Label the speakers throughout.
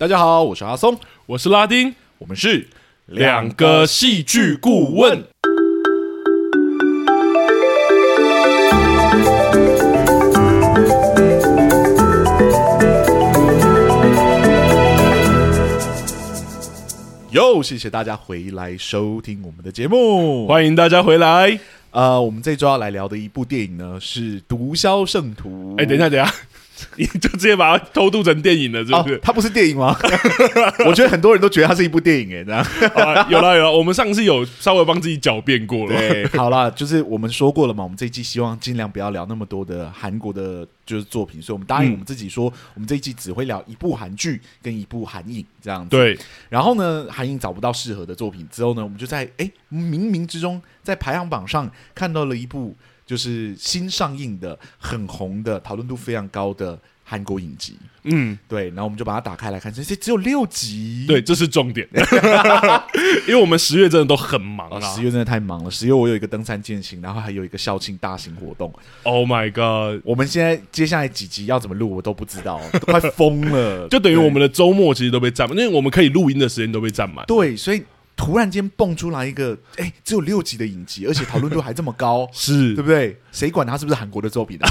Speaker 1: 大家好，我是阿松，
Speaker 2: 我是拉丁，
Speaker 1: 我们是
Speaker 2: 两个戏剧顾问。
Speaker 1: 又，谢谢大家回来收听我们的节目，
Speaker 2: 欢迎大家回来。
Speaker 1: 呃，我们这周要来聊的一部电影呢是《毒枭圣徒》。
Speaker 2: 哎，等一下，等一下。你就直接把它偷渡成电影了，是不是？
Speaker 1: 哦、它不是电影吗？我觉得很多人都觉得它是一部电影，哎，这样、
Speaker 2: 啊。有了有了，我们上次有稍微帮自己狡辩过了。
Speaker 1: 对，好了，就是我们说过了嘛，我们这一季希望尽量不要聊那么多的韩国的，就是作品，所以我们答应我们自己说，嗯、我们这一季只会聊一部韩剧跟一部韩影这样子。
Speaker 2: 对。
Speaker 1: 然后呢，韩影找不到适合的作品之后呢，我们就在哎冥冥之中在排行榜上看到了一部。就是新上映的、很红的、讨论度非常高的韩国影集，嗯，对，然后我们就把它打开来看，这些只有六集，
Speaker 2: 对，这是重点，因为我们十月真的都很忙啊，
Speaker 1: 十月真的太忙了。十月我有一个登山健行，然后还有一个校庆大型活动。
Speaker 2: Oh my god！
Speaker 1: 我们现在接下来几集要怎么录，我都不知道，都 快疯了。
Speaker 2: 就等于我们的周末其实都被占满，因为我们可以录音的时间都被占满。
Speaker 1: 对，所以。突然间蹦出来一个，哎、欸，只有六集的影集，而且讨论度还这么高，
Speaker 2: 是
Speaker 1: 对不对？谁管它是不是韩国的作品呢？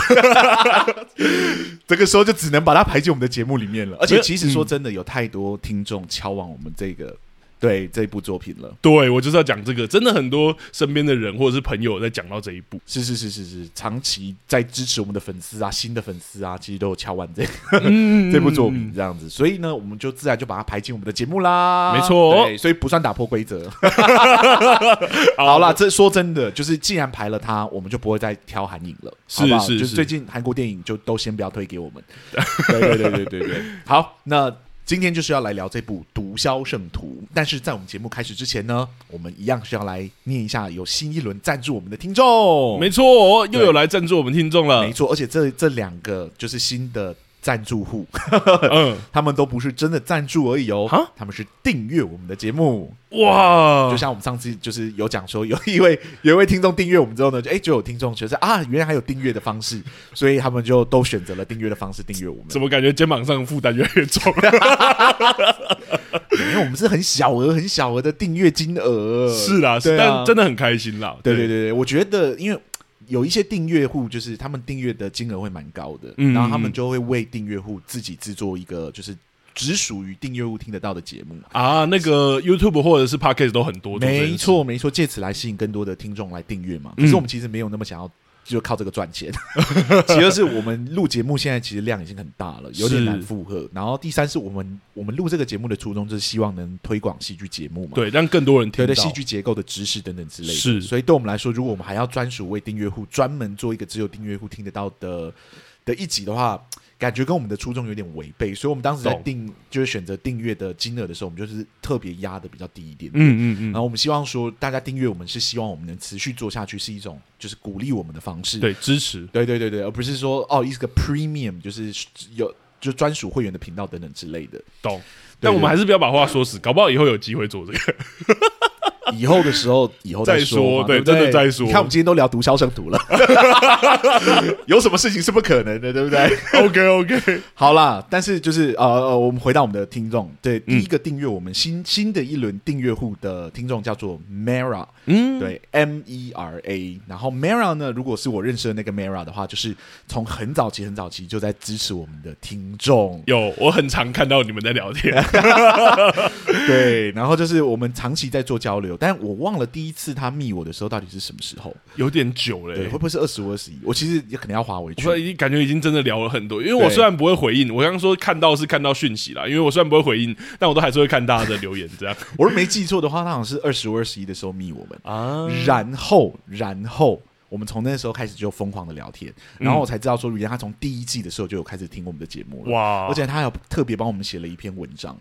Speaker 1: 这个时候就只能把它排进我们的节目里面了。而且其实说真的，有太多听众敲往我们这个。对这一部作品了，
Speaker 2: 对我就是要讲这个，真的很多身边的人或者是朋友在讲到这一部，
Speaker 1: 是是是是是，长期在支持我们的粉丝啊，新的粉丝啊，其实都有敲完这个、嗯、这部作品这样子，所以呢，我们就自然就把它排进我们的节目啦，
Speaker 2: 没错，
Speaker 1: 对，所以不算打破规则。好啦，这说真的，就是既然排了它，我们就不会再挑韩影了，
Speaker 2: 是？是是，
Speaker 1: 就是。最近韩国电影就都先不要推给我们，对对对对对对，好，那。今天就是要来聊这部《毒枭圣徒》，但是在我们节目开始之前呢，我们一样是要来念一下有新一轮赞助我们的听众。
Speaker 2: 没错，又有来赞助我们听众了。
Speaker 1: 没错，而且这这两个就是新的。赞助户，嗯，他们都不是真的赞助而已哦，他们是订阅我们的节目，哇！就像我们上次就是有讲说，有 一位有一位听众订阅我们之后呢，就哎，就有听众觉得啊，原来还有订阅的方式，所以他们就都选择了订阅的方式订阅我们。
Speaker 2: 怎么感觉肩膀上负担越来越重？
Speaker 1: 因为我们是很小额、很小额的订阅金额，
Speaker 2: 是啦，是啊，但真的很开心啦。
Speaker 1: 对对对对，我觉得因为。有一些订阅户，就是他们订阅的金额会蛮高的，嗯、然后他们就会为订阅户自己制作一个，就是只属于订阅户听得到的节目
Speaker 2: 啊。那个 YouTube 或者是 Podcast 都很多，
Speaker 1: 没错没错，借此来吸引更多的听众来订阅嘛。可是我们其实没有那么想要。就靠这个赚钱，其二是我们录节目现在其实量已经很大了，有点难负荷。然后第三是我们我们录这个节目的初衷就是希望能推广戏剧节目嘛，
Speaker 2: 对，让更多人听到
Speaker 1: 戏剧结构的知识等等之类的。
Speaker 2: 是，
Speaker 1: 所以对我们来说，如果我们还要专属为订阅户专门做一个只有订阅户听得到的的一集的话。感觉跟我们的初衷有点违背，所以我们当时在定就是选择订阅的金额的时候，我们就是特别压的比较低一点点。嗯嗯嗯。然后我们希望说，大家订阅我们是希望我们能持续做下去，是一种就是鼓励我们的方式，
Speaker 2: 对，支持，
Speaker 1: 对对对对，而不是说哦，一个 premium 就是有就专属会员的频道等等之类的。
Speaker 2: 懂。但我们还是不要把话说死，搞不好以后有机会做这个。
Speaker 1: 以后的时候，以后再
Speaker 2: 说，对，对真的再说。
Speaker 1: 你看，我们今天都聊毒枭圣徒了，有什么事情是不可能的，对不对？
Speaker 2: OK OK，
Speaker 1: 好啦，但是就是呃呃，我们回到我们的听众，对，第一个订阅我们新新的一轮订阅户的听众叫做 Mera，嗯，对，M E R A，然后 Mera 呢，如果是我认识的那个 Mera 的话，就是从很早期很早期就在支持我们的听众。
Speaker 2: 有，我很常看到你们在聊天，
Speaker 1: 对，然后就是我们长期在做交流。但我忘了第一次他密我的时候到底是什么时候，
Speaker 2: 有点久了，欸，
Speaker 1: 对，会不会是二十五、二十一？我其实也可能要划回去。
Speaker 2: 我已经感觉已经真的聊了很多，因为我虽然不会回应，我刚刚说看到是看到讯息啦，因为我虽然不会回应，但我都还是会看大家的留言。这样，
Speaker 1: 我如果没记错的话，他好像是二十五、二十一的时候密我们啊，然后，然后我们从那时候开始就疯狂的聊天，然后我才知道说，原来他从第一季的时候就有开始听我们的节目了哇，而且他还有特别帮我们写了一篇文章。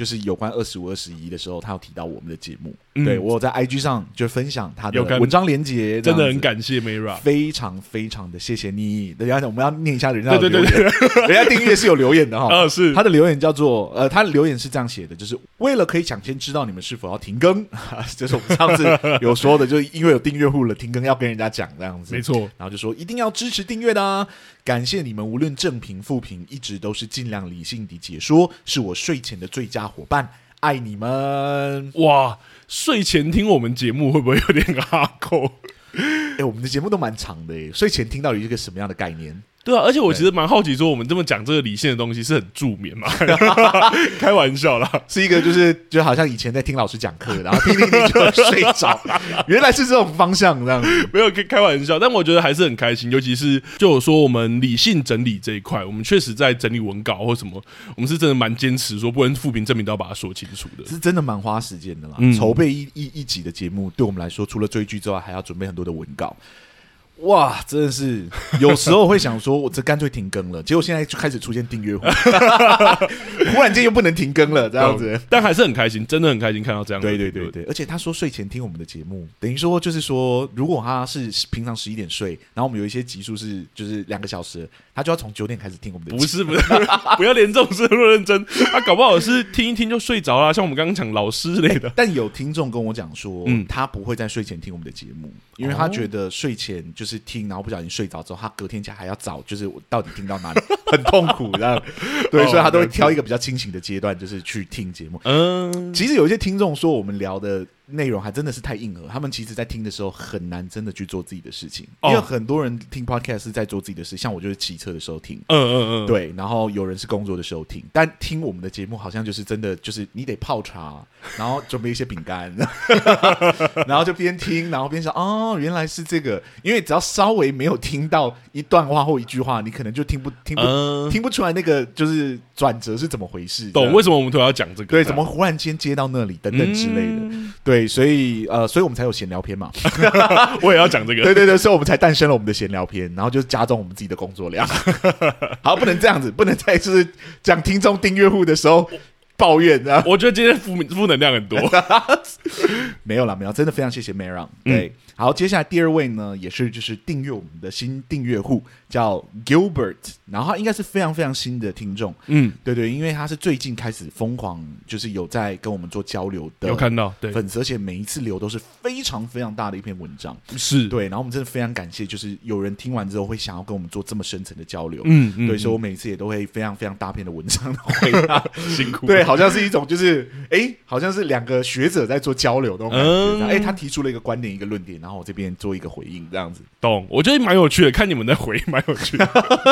Speaker 1: 就是有关二十五二十一的时候，他有提到我们的节目。
Speaker 2: 嗯、
Speaker 1: 对我有在 IG 上就分享他的文章连接，
Speaker 2: 真的很感谢 Mira，
Speaker 1: 非常非常的谢谢你。等一下我们要念一下人家的留言，对对对对。人家订阅是有留言的哈。
Speaker 2: 呃，是。
Speaker 1: 他的留言叫做呃，他的留言是这样写的，就是为了可以抢先知道你们是否要停更，就是我们上次有说的，就是因为有订阅户了，停更要跟人家讲这样子，
Speaker 2: 没错。
Speaker 1: 然后就说一定要支持订阅的啊，感谢你们无论正评负评，一直都是尽量理性的解说，是我睡前的最佳伙伴，爱你们
Speaker 2: 哇！睡前听我们节目会不会有点哈扣？
Speaker 1: 哎、欸，我们的节目都蛮长的哎，睡前听到底是一个什么样的概念？
Speaker 2: 对啊，而且我其实蛮好奇，说我们这么讲这个理性的东西是很助眠嘛？开玩笑啦，
Speaker 1: 是一个就是就好像以前在听老师讲课，然后听听听就睡着，原来是这种方向这样子，
Speaker 2: 没有开开玩笑，但我觉得还是很开心，尤其是就有说我们理性整理这一块，我们确实在整理文稿或什么，我们是真的蛮坚持说，不管负评证明都要把它说清楚的，
Speaker 1: 是真的蛮花时间的啦。
Speaker 2: 嗯、
Speaker 1: 筹备一一一集的节目，对我们来说，除了追剧之外，还要准备很多的文稿。哇，真的是有时候会想说，我这干脆停更了。结果现在就开始出现订阅户，忽然间又不能停更了，这样子。
Speaker 2: 但还是很开心，真的很开心看到这样。
Speaker 1: 对对对对，而且他说睡前听我们的节目，等于说就是说，如果他是平常十一点睡，然后我们有一些集数是就是两个小时，他就要从九点开始听我们的节目。
Speaker 2: 不是不是，不要连这种事那么认真。他搞不好是听一听就睡着了，像我们刚刚讲老师类的。
Speaker 1: 但有听众跟我讲说，嗯，他不会在睡前听我们的节目，因为他觉得睡前就是。是听，然后不小心睡着之后，他隔天起来还要找，就是我到底听到哪里，很痛苦，这样。对，所以他都会挑一个比较清醒的阶段，就是去听节目。嗯，其实有一些听众说，我们聊的内容还真的是太硬核，他们其实在听的时候很难真的去做自己的事情，因为很多人听 podcast 是在做自己的事，像我就是骑车的时候听，
Speaker 2: 嗯嗯嗯，
Speaker 1: 对，然后有人是工作的时候听，但听我们的节目好像就是真的就是你得泡茶，然后准备一些饼干，然后就边听，然后边想，哦，原来是这个，因为只要稍微没有听到一段话或一句话，你可能就听不听不、嗯、听不出来那个就是转折是怎么回事，
Speaker 2: 懂？为什么我们都要讲这个？
Speaker 1: 对，怎么忽然间接到那里等等之类的，嗯、对。所以呃，所以我们才有闲聊篇嘛。
Speaker 2: 我也要讲这个。
Speaker 1: 对对对，所以我们才诞生了我们的闲聊篇，然后就是加重我们自己的工作量。好，不能这样子，不能再就是讲听众订阅户的时候抱怨啊。
Speaker 2: 我觉得今天负负能量很多。
Speaker 1: 没有啦，没有，真的非常谢谢 Maron。对。嗯好，接下来第二位呢，也是就是订阅我们的新订阅户，叫 Gilbert，然后他应该是非常非常新的听众，嗯，对对，因为他是最近开始疯狂，就是有在跟我们做交流的，
Speaker 2: 有看到对。
Speaker 1: 粉丝，而且每一次留都是非常非常大的一篇文章，
Speaker 2: 是。
Speaker 1: 对，然后我们真的非常感谢，就是有人听完之后会想要跟我们做这么深层的交流，嗯嗯，对，所以我每次也都会非常非常大篇的文章回答，
Speaker 2: 辛苦，
Speaker 1: 对，好像是一种就是哎，好像是两个学者在做交流那种感觉，哎、嗯，他提出了一个观点，一个论点，然后。我这边做一个回应，这样子
Speaker 2: 懂？我觉得蛮有趣的，看你们的回应蛮有趣的。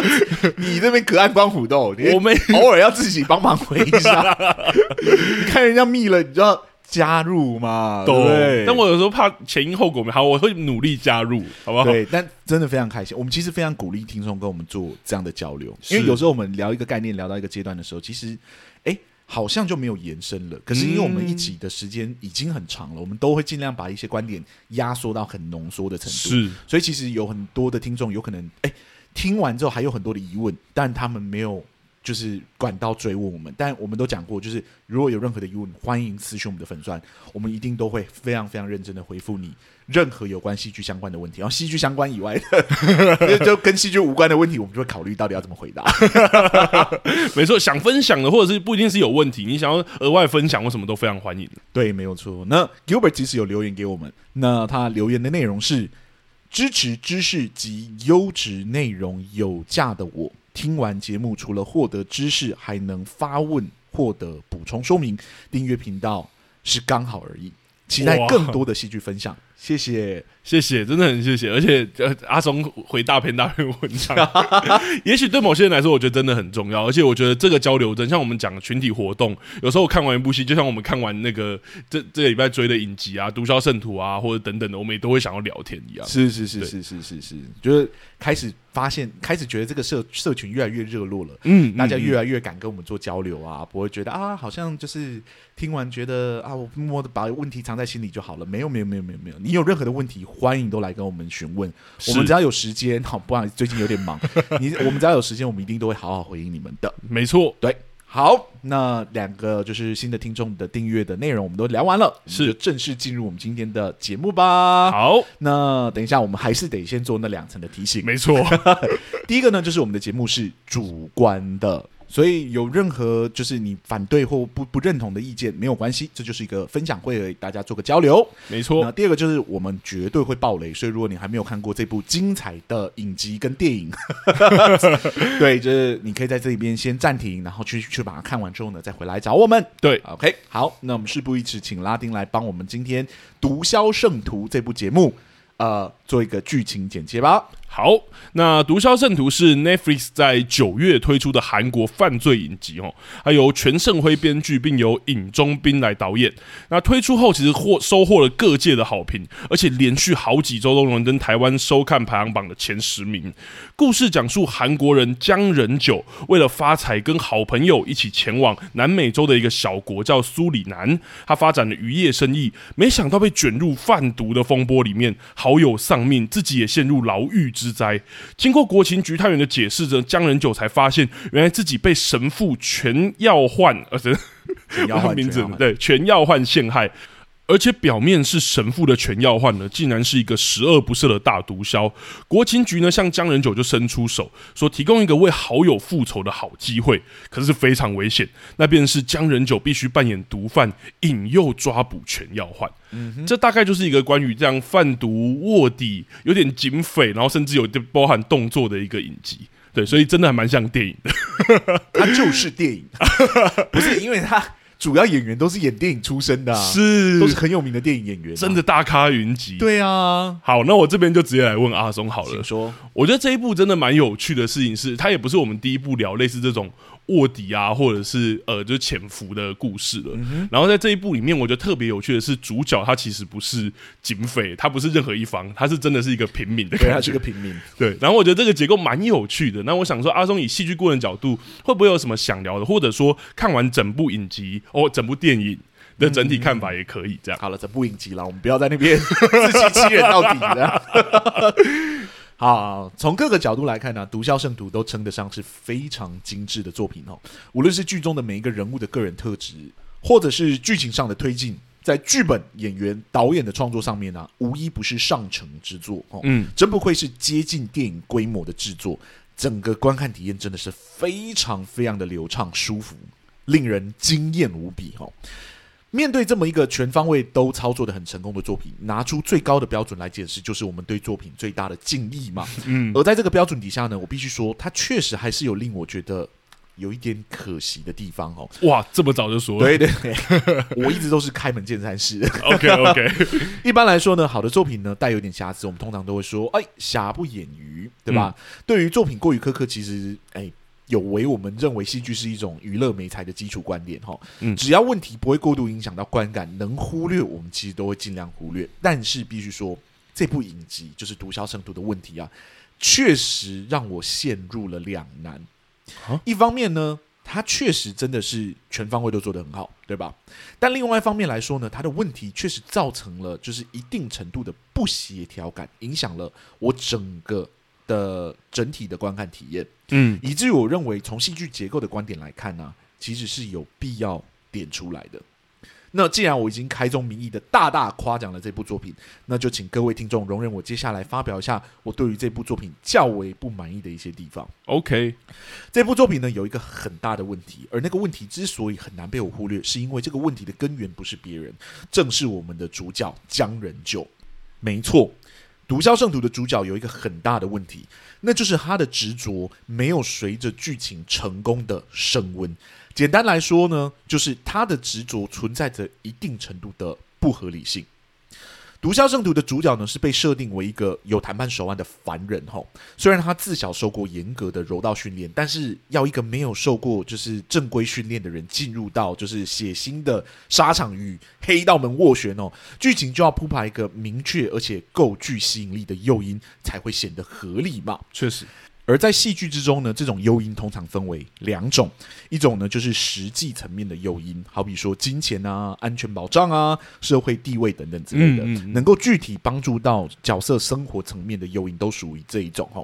Speaker 1: 你这边隔岸观虎斗，
Speaker 2: 我们
Speaker 1: 偶尔要自己帮忙回一下。你看人家密了，你就要加入嘛，对，
Speaker 2: 但我有时候怕前因后果没好，我会努力加入，好不好？
Speaker 1: 对，但真的非常开心。我们其实非常鼓励听众跟我们做这样的交流，因为有时候我们聊一个概念，聊到一个阶段的时候，其实，哎。好像就没有延伸了，可是因为我们一起的时间已经很长了，嗯、我们都会尽量把一些观点压缩到很浓缩的程度。
Speaker 2: 是，
Speaker 1: 所以其实有很多的听众有可能，哎，听完之后还有很多的疑问，但他们没有就是管道追问我们。但我们都讲过，就是如果有任何的疑问，欢迎私讯我们的粉钻，我们一定都会非常非常认真的回复你。任何有关戏剧相关的问题，然后戏剧相关以外的，就跟戏剧无关的问题，我们就会考虑到底要怎么回答。
Speaker 2: 没错，想分享的，或者是不一定是有问题，你想要额外分享或什么都非常欢迎。
Speaker 1: 对，没有错。那 Gilbert 其实有留言给我们，那他留言的内容是支持知识及优质内容有价的我，听完节目除了获得知识，还能发问，获得补充说明。订阅频道是刚好而已，期待更多的戏剧分享。谢谢，
Speaker 2: 谢谢，真的很谢谢。而且，呃，阿松回大篇大篇文章，也许对某些人来说，我觉得真的很重要。而且，我觉得这个交流，真像我们讲的群体活动，有时候我看完一部戏，就像我们看完那个这这个礼拜追的影集啊，《毒枭圣徒》啊，或者等等的，我们也都会想要聊天一样。
Speaker 1: 是是是是是是是，就是开始发现，开始觉得这个社社群越来越热络了。嗯，大家越来越敢跟我们做交流啊，不会觉得啊，好像就是听完觉得啊，我默默的把问题藏在心里就好了。没有没有没有没有没有。你有任何的问题，欢迎都来跟我们询问。我们只要有时间，好，不然最近有点忙。你我们只要有时间，我们一定都会好好回应你们的。
Speaker 2: 没错，
Speaker 1: 对。好，那两个就是新的听众的订阅的内容，我们都聊完了，
Speaker 2: 是
Speaker 1: 正式进入我们今天的节目吧。
Speaker 2: 好，
Speaker 1: 那等一下我们还是得先做那两层的提醒。
Speaker 2: 没错，
Speaker 1: 第一个呢，就是我们的节目是主观的。所以有任何就是你反对或不不认同的意见没有关系，这就是一个分享会而已，大家做个交流。
Speaker 2: 没错。
Speaker 1: 那第二个就是我们绝对会爆雷，所以如果你还没有看过这部精彩的影集跟电影，对，就是你可以在这里边先暂停，然后去去把它看完之后呢，再回来找我们。
Speaker 2: 对
Speaker 1: ，OK，好，那我们事不宜迟，请拉丁来帮我们今天《毒枭圣徒》这部节目，呃，做一个剧情简介吧。
Speaker 2: 好，那《毒枭圣徒》是 Netflix 在九月推出的韩国犯罪影集哦，还由全胜辉编剧，并由尹中斌来导演。那推出后，其实获收获了各界的好评，而且连续好几周都能登台湾收看排行榜的前十名。故事讲述韩国人姜仁九为了发财，跟好朋友一起前往南美洲的一个小国叫苏里南，他发展了渔业生意，没想到被卷入贩毒的风波里面，好友丧命，自己也陷入牢狱之灾。经过国情局探员的解释，着，江仁九才发现，原来自己被神父全耀焕，呃，
Speaker 1: 全耀焕
Speaker 2: 名字对，全耀焕陷害。而且表面是神父的全要换呢，竟然是一个十恶不赦的大毒枭。国情局呢，向江仁九就伸出手，说提供一个为好友复仇的好机会，可是非常危险。那便是江仁九必须扮演毒贩，引诱抓捕全要换。嗯哼，这大概就是一个关于这样贩毒卧底、有点警匪，然后甚至有包含动作的一个影集。对，所以真的还蛮像电影的。
Speaker 1: 它就是电影，不是因为它。主要演员都是演电影出身的，啊，
Speaker 2: 是
Speaker 1: 都是很有名的电影演员，啊，
Speaker 2: 真的大咖云集。
Speaker 1: 对啊，
Speaker 2: 好，那我这边就直接来问阿松好了。
Speaker 1: 请说，
Speaker 2: 我觉得这一部真的蛮有趣的事情是，它也不是我们第一部聊类似这种。卧底啊，或者是呃，就是潜伏的故事了。嗯、然后在这一部里面，我觉得特别有趣的是，主角他其实不是警匪，他不是任何一方，他是真的是一个平民的感觉，
Speaker 1: 对，他是个平民。
Speaker 2: 对，然后我觉得这个结构蛮有趣的。那我想说，阿松以戏剧顾问角度，会不会有什么想聊的，或者说看完整部影集哦，整部电影的整体看法也可以这样。
Speaker 1: 嗯、好了，整部影集了，我们不要在那边 自欺欺人到底的。好，从各个角度来看呢，啊，《毒枭圣徒》都称得上是非常精致的作品哦。无论是剧中的每一个人物的个人特质，或者是剧情上的推进，在剧本、演员、导演的创作上面呢，啊，无一不是上乘之作哦。嗯，真不愧是接近电影规模的制作，整个观看体验真的是非常非常的流畅、舒服，令人惊艳无比哦。面对这么一个全方位都操作的很成功的作品，拿出最高的标准来解释，就是我们对作品最大的敬意嘛。嗯，而在这个标准底下呢，我必须说，它确实还是有令我觉得有一点可惜的地方哦。
Speaker 2: 哇，这么早就说了？
Speaker 1: 对对对，我一直都是开门见山式。
Speaker 2: OK OK，
Speaker 1: 一般来说呢，好的作品呢带有点瑕疵，我们通常都会说，哎，瑕不掩瑜，对吧？嗯、对于作品过于苛刻，其实哎。有违我们认为戏剧是一种娱乐美材的基础观点哈，嗯，只要问题不会过度影响到观感，能忽略我们其实都会尽量忽略。但是必须说，这部影集就是《毒枭圣徒》的问题啊，确实让我陷入了两难。一方面呢，它确实真的是全方位都做得很好，对吧？但另外一方面来说呢，它的问题确实造成了就是一定程度的不协调感，影响了我整个。的整体的观看体验，嗯，以至于我认为从戏剧结构的观点来看呢、啊，其实是有必要点出来的。那既然我已经开宗明义的大大夸奖了这部作品，那就请各位听众容忍我接下来发表一下我对于这部作品较为不满意的一些地方。
Speaker 2: OK，
Speaker 1: 这部作品呢有一个很大的问题，而那个问题之所以很难被我忽略，是因为这个问题的根源不是别人，正是我们的主角江仁九。没错。《毒枭圣徒》的主角有一个很大的问题，那就是他的执着没有随着剧情成功的升温。简单来说呢，就是他的执着存在着一定程度的不合理性。毒枭圣徒的主角呢，是被设定为一个有谈判手腕的凡人吼。虽然他自小受过严格的柔道训练，但是要一个没有受过就是正规训练的人进入到就是血腥的沙场与黑道门斡旋哦，剧情就要铺排一个明确而且够具吸引力的诱因，才会显得合理嘛。
Speaker 2: 确实。
Speaker 1: 而在戏剧之中呢，这种诱因通常分为两种，一种呢就是实际层面的诱因，好比说金钱啊、安全保障啊、社会地位等等之类的，嗯嗯嗯，能够具体帮助到角色生活层面的诱因，都属于这一种哈。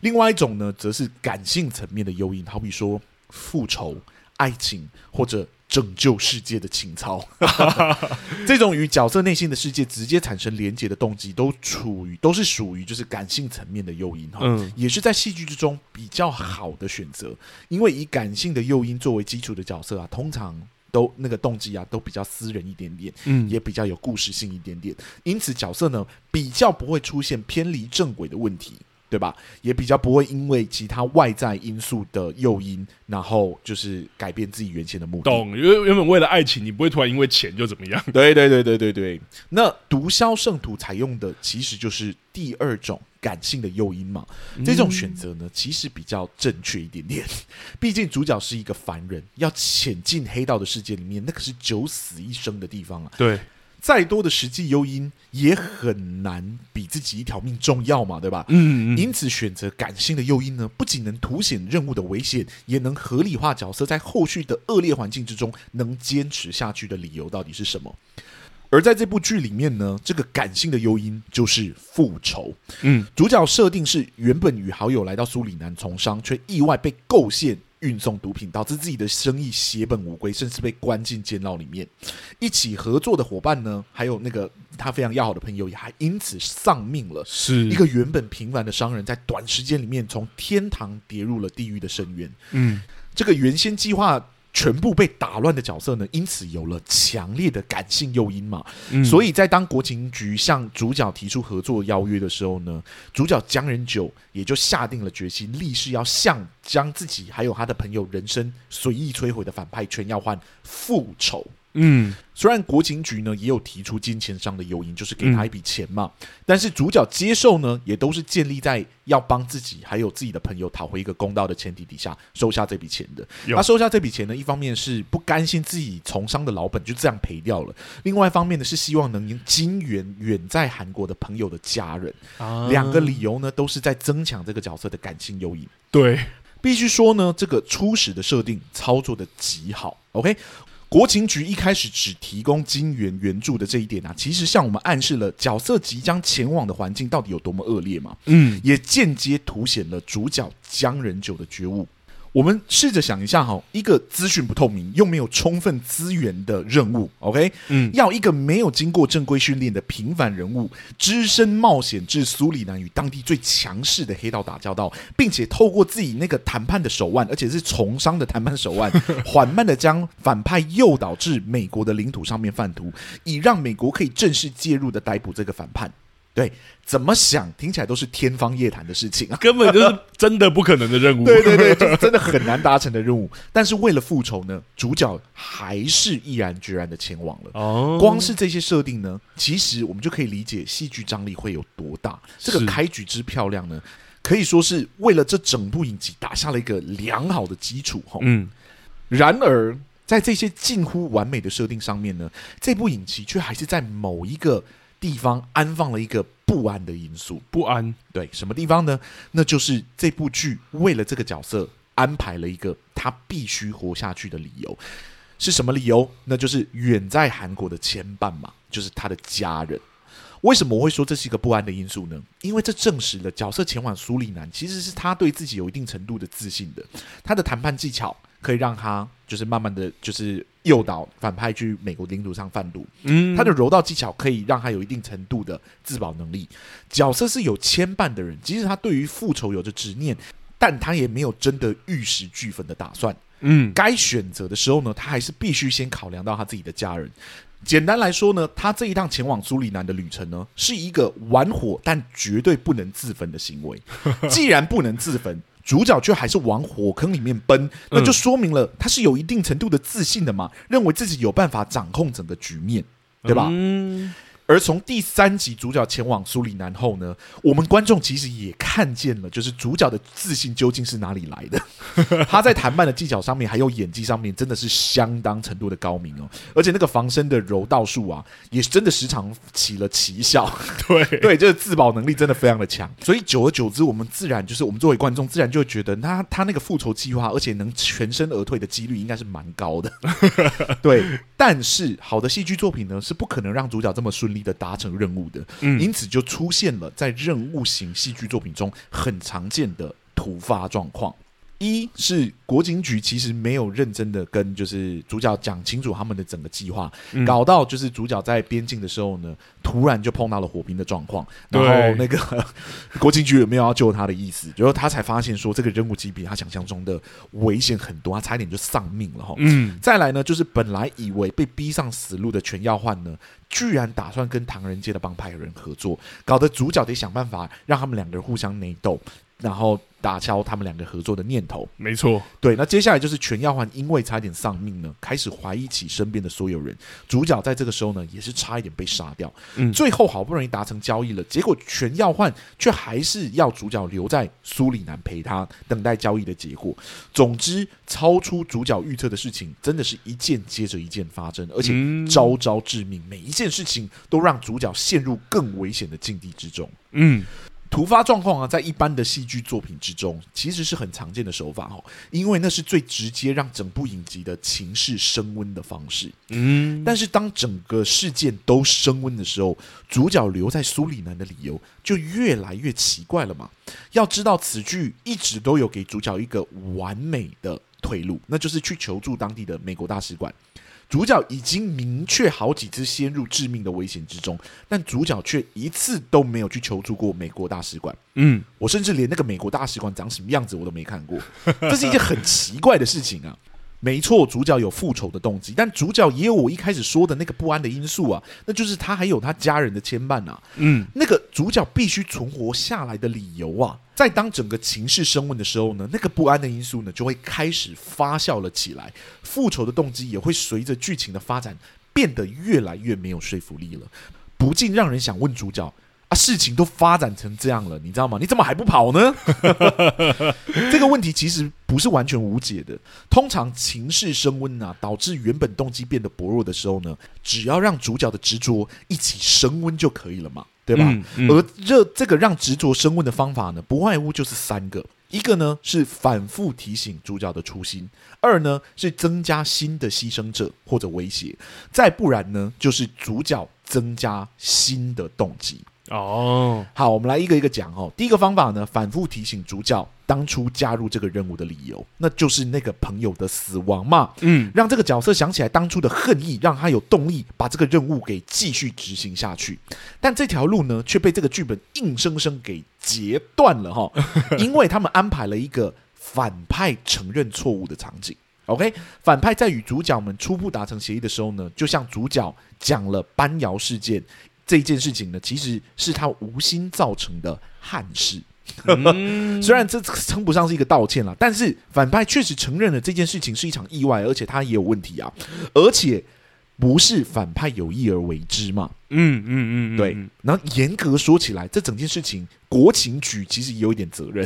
Speaker 1: 另外一种呢，则是感性层面的诱因，好比说复仇、爱情或者拯救世界的情操。这种与角色内心的世界直接产生连结的动机，都处于都是属于就是感性层面的诱因哈，嗯，也是在戏剧之中比较好的选择，因为以感性的诱因作为基础的角色啊，通常。都那个动机啊，都比较私人一点点，嗯，也比较有故事性一点点，因此角色呢比较不会出现偏离正轨的问题，对吧？也比较不会因为其他外在因素的诱因，然后就是改变自己原先的目的。
Speaker 2: 懂？因为原本为了爱情，你不会突然因为钱就怎么样？
Speaker 1: 对对对对对对。那毒枭圣徒采用的其实就是第二种。感性的诱因嘛，这种选择呢，其实比较正确一点点。毕竟主角是一个凡人，要潜进黑道的世界里面，那可是九死一生的地方啊。
Speaker 2: 对，
Speaker 1: 再多的实际诱因也很难比自己一条命重要嘛，对吧？
Speaker 2: 嗯，嗯，
Speaker 1: 因此选择感性的诱因呢，不仅能凸显任务的危险，也能合理化角色在后续的恶劣环境之中能坚持下去的理由到底是什么。而在这部剧里面呢，这个感性的诱因就是复仇。
Speaker 2: 嗯，
Speaker 1: 主角设定是原本与好友来到苏里南从商，却意外被构陷运送毒品，导致自己的生意血本无归，甚至被关进监牢里面。一起合作的伙伴呢，还有那个他非常要好的朋友，也还因此丧命了。
Speaker 2: 是
Speaker 1: 一个原本平凡的商人，在短时间里面从天堂跌入了地狱的深渊。
Speaker 2: 嗯，
Speaker 1: 这个原先计划。全部被打乱的角色呢，因此有了强烈的感性诱因嘛。嗯、所以在当国情局向主角提出合作邀约的时候呢，主角江仁九也就下定了决心，立誓要向将自己还有他的朋友人生随意摧毁的反派全要换复仇。
Speaker 2: 嗯，
Speaker 1: 虽然国情局呢也有提出金钱上的诱因，就是给他一笔钱嘛，嗯、但是主角接受呢，也都是建立在要帮自己还有自己的朋友讨回一个公道的前提底下收下这笔钱的。他收下这笔钱呢，一方面是不甘心自己从商的老本就这样赔掉了，另外一方面呢是希望能金援远在韩国的朋友的家人。啊、两个理由呢都是在增强这个角色的感性诱因。
Speaker 2: 对，
Speaker 1: 必须说呢，这个初始的设定操作的极好。OK。国情局一开始只提供金援援助的这一点啊，其实向我们暗示了角色即将前往的环境到底有多么恶劣嘛。
Speaker 2: 嗯，
Speaker 1: 也间接凸显了主角江仁九的觉悟。我们试着想一下哈，一个资讯不透明又没有充分资源的任务，OK，
Speaker 2: 嗯，
Speaker 1: 要一个没有经过正规训练的平凡人物，只身冒险至苏里南与当地最强势的黑道打交道，并且透过自己那个谈判的手腕，而且是从商的谈判手腕，缓慢的将反派诱导至美国的领土上面贩毒，以让美国可以正式介入的逮捕这个反叛。对，怎么想听起来都是天方夜谭的事情啊，
Speaker 2: 根本就是真的不可能的任务。
Speaker 1: 对 对对，就是真的很难达成的任务。但是为了复仇呢，主角还是毅然决然的前往了。
Speaker 2: 哦，
Speaker 1: 光是这些设定呢，其实我们就可以理解戏剧张力会有多大。这个开局之漂亮呢，可以说是为了这整部影集打下了一个良好的基础。
Speaker 2: 嗯，
Speaker 1: 然而在这些近乎完美的设定上面呢，这部影集却还是在某一个。地方安放了一个不安的因素，
Speaker 2: 不安。
Speaker 1: 对，什么地方呢？那就是这部剧为了这个角色安排了一个他必须活下去的理由，是什么理由？那就是远在韩国的牵绊嘛，就是他的家人。为什么我会说这是一个不安的因素呢？因为这证实了角色前往苏里南其实是他对自己有一定程度的自信的，他的谈判技巧可以让他就是慢慢的就是。诱导反派去美国领土上贩毒，
Speaker 2: 嗯，
Speaker 1: 他的柔道技巧可以让他有一定程度的自保能力。角色是有牵绊的人，即使他对于复仇有着执念，但他也没有真的玉石俱焚的打算。
Speaker 2: 嗯，
Speaker 1: 该选择的时候呢，他还是必须先考量到他自己的家人。简单来说呢，他这一趟前往苏里南的旅程呢，是一个玩火但绝对不能自焚的行为。既然不能自焚。主角却还是往火坑里面奔，那就说明了他是有一定程度的自信的嘛，认为自己有办法掌控整个局面，对吧？
Speaker 2: 嗯
Speaker 1: 而从第三集主角前往苏里南后呢，我们观众其实也看见了，就是主角的自信究竟是哪里来的？他在谈判的技巧上面，还有演技上面，真的是相当程度的高明哦。而且那个防身的柔道术啊，也真的时常起了奇效。
Speaker 2: 对
Speaker 1: 对，就是自保能力真的非常的强。所以久而久之，我们自然就是我们作为观众，自然就会觉得他他那个复仇计划，而且能全身而退的几率应该是蛮高的。对，但是好的戏剧作品呢，是不可能让主角这么顺利的达成任务的，
Speaker 2: 嗯，
Speaker 1: 因此就出现了在任务型戏剧作品中很常见的突发状况。一是国情局其实没有认真的跟就是主角讲清楚他们的整个计划，嗯、搞到就是主角在边境的时候呢，突然就碰到了火拼的状况，然后那个国情局有没有要救他的意思？然后他才发现说这个任务级比他想象中的危险很多，他差一点就丧命了哈。嗯，再来呢，就是本来以为被逼上死路的全耀焕呢，居然打算跟唐人街的帮派人合作，搞得主角得想办法让他们两个人互相内斗。然后打消他们两个合作的念头。
Speaker 2: 没错，
Speaker 1: 对。那接下来就是全耀焕因为差点丧命呢，开始怀疑起身边的所有人。主角在这个时候呢，也是差一点被杀掉。嗯，最后好不容易达成交易了，结果全耀焕却还是要主角留在苏里南陪他，等待交易的结果。总之，超出主角预测的事情，真的是一件接着一件发生，而且招招致命。每一件事情都让主角陷入更危险的境地之中。嗯。突发状况啊，在一般的戏剧作品之中，其实是很常见的手法哦，因为那是最直接让整部影集的情势升温的方式。嗯，但是当整个事件都升温的时候，主角留在苏里南的理由就越来越奇怪了嘛。要知道，此剧一直都有给主角一个完美的退路，那就是去求助当地的美国大使馆。主角已经明确好几次陷入致命的危险之中，但主角却一次都没有去求助过美国大使馆。嗯，我甚至连那个美国大使馆长什么样子我都没看过，这是一件很奇怪的事情啊。没错，主角有复仇的动机，但主角也有我一开始说的那个不安的因素啊，那就是他还有他家人的牵绊啊。嗯，那个主角必须存活下来的理由啊，在当整个情势升温的时候呢，那个不安的因素呢就会开始发酵了起来，复仇的动机也会随着剧情的发展变得越来越没有说服力了，不禁让人想问主角。事情都发展成这样了，你知道吗？你怎么还不跑呢？这个问题其实不是完全无解的。通常情势升温啊，导致原本动机变得薄弱的时候呢，只要让主角的执着一起升温就可以了嘛，对吧？嗯嗯、而这这个让执着升温的方法呢，不外乎就是三个：一个呢是反复提醒主角的初心；二呢是增加新的牺牲者或者威胁；再不然呢就是主角增加新的动机。哦，好，我们来一个一个讲哦。第一个方法呢，反复提醒主角当初加入这个任务的理由，那就是那个朋友的死亡嘛。嗯，让这个角色想起来当初的恨意，让他有动力把这个任务给继续执行下去。但这条路呢，却被这个剧本硬生生给截断了哈，因为他们安排了一个反派承认错误的场景。OK，反派在与主角们初步达成协议的时候呢，就向主角讲了班窑事件。这一件事情呢，其实是他无心造成的憾事。嗯、虽然这称不上是一个道歉了，但是反派确实承认了这件事情是一场意外，而且他也有问题啊，而且不是反派有意而为之嘛。嗯嗯嗯，对。然后严格说起来，这整件事情国情局其实也有一点责任。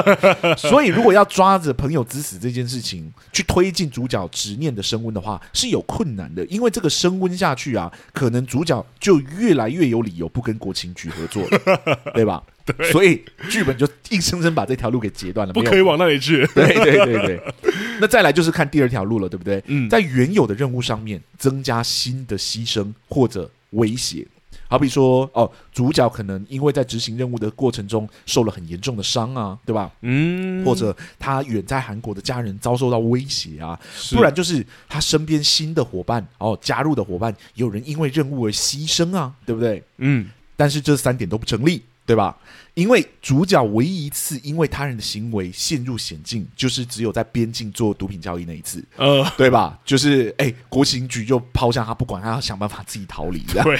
Speaker 1: 所以如果要抓着朋友之死这件事情去推进主角执念的升温的话，是有困难的。因为这个升温下去啊，可能主角就越来越有理由不跟国情局合作了，对吧？对。所以剧本就硬生生把这条路给截断了，
Speaker 2: 不可以往那里去。
Speaker 1: 对对对对。那再来就是看第二条路了，对不对？嗯。在原有的任务上面增加新的牺牲或者。威胁，好比说哦，主角可能因为在执行任务的过程中受了很严重的伤啊，对吧？嗯，或者他远在韩国的家人遭受到威胁啊，不然就是他身边新的伙伴哦，加入的伙伴有人因为任务而牺牲啊，对不对？嗯，但是这三点都不成立。对吧？因为主角唯一一次因为他人的行为陷入险境，就是只有在边境做毒品交易那一次，呃，对吧？就是哎，国情局就抛下他不管，他要想办法自己逃离，对，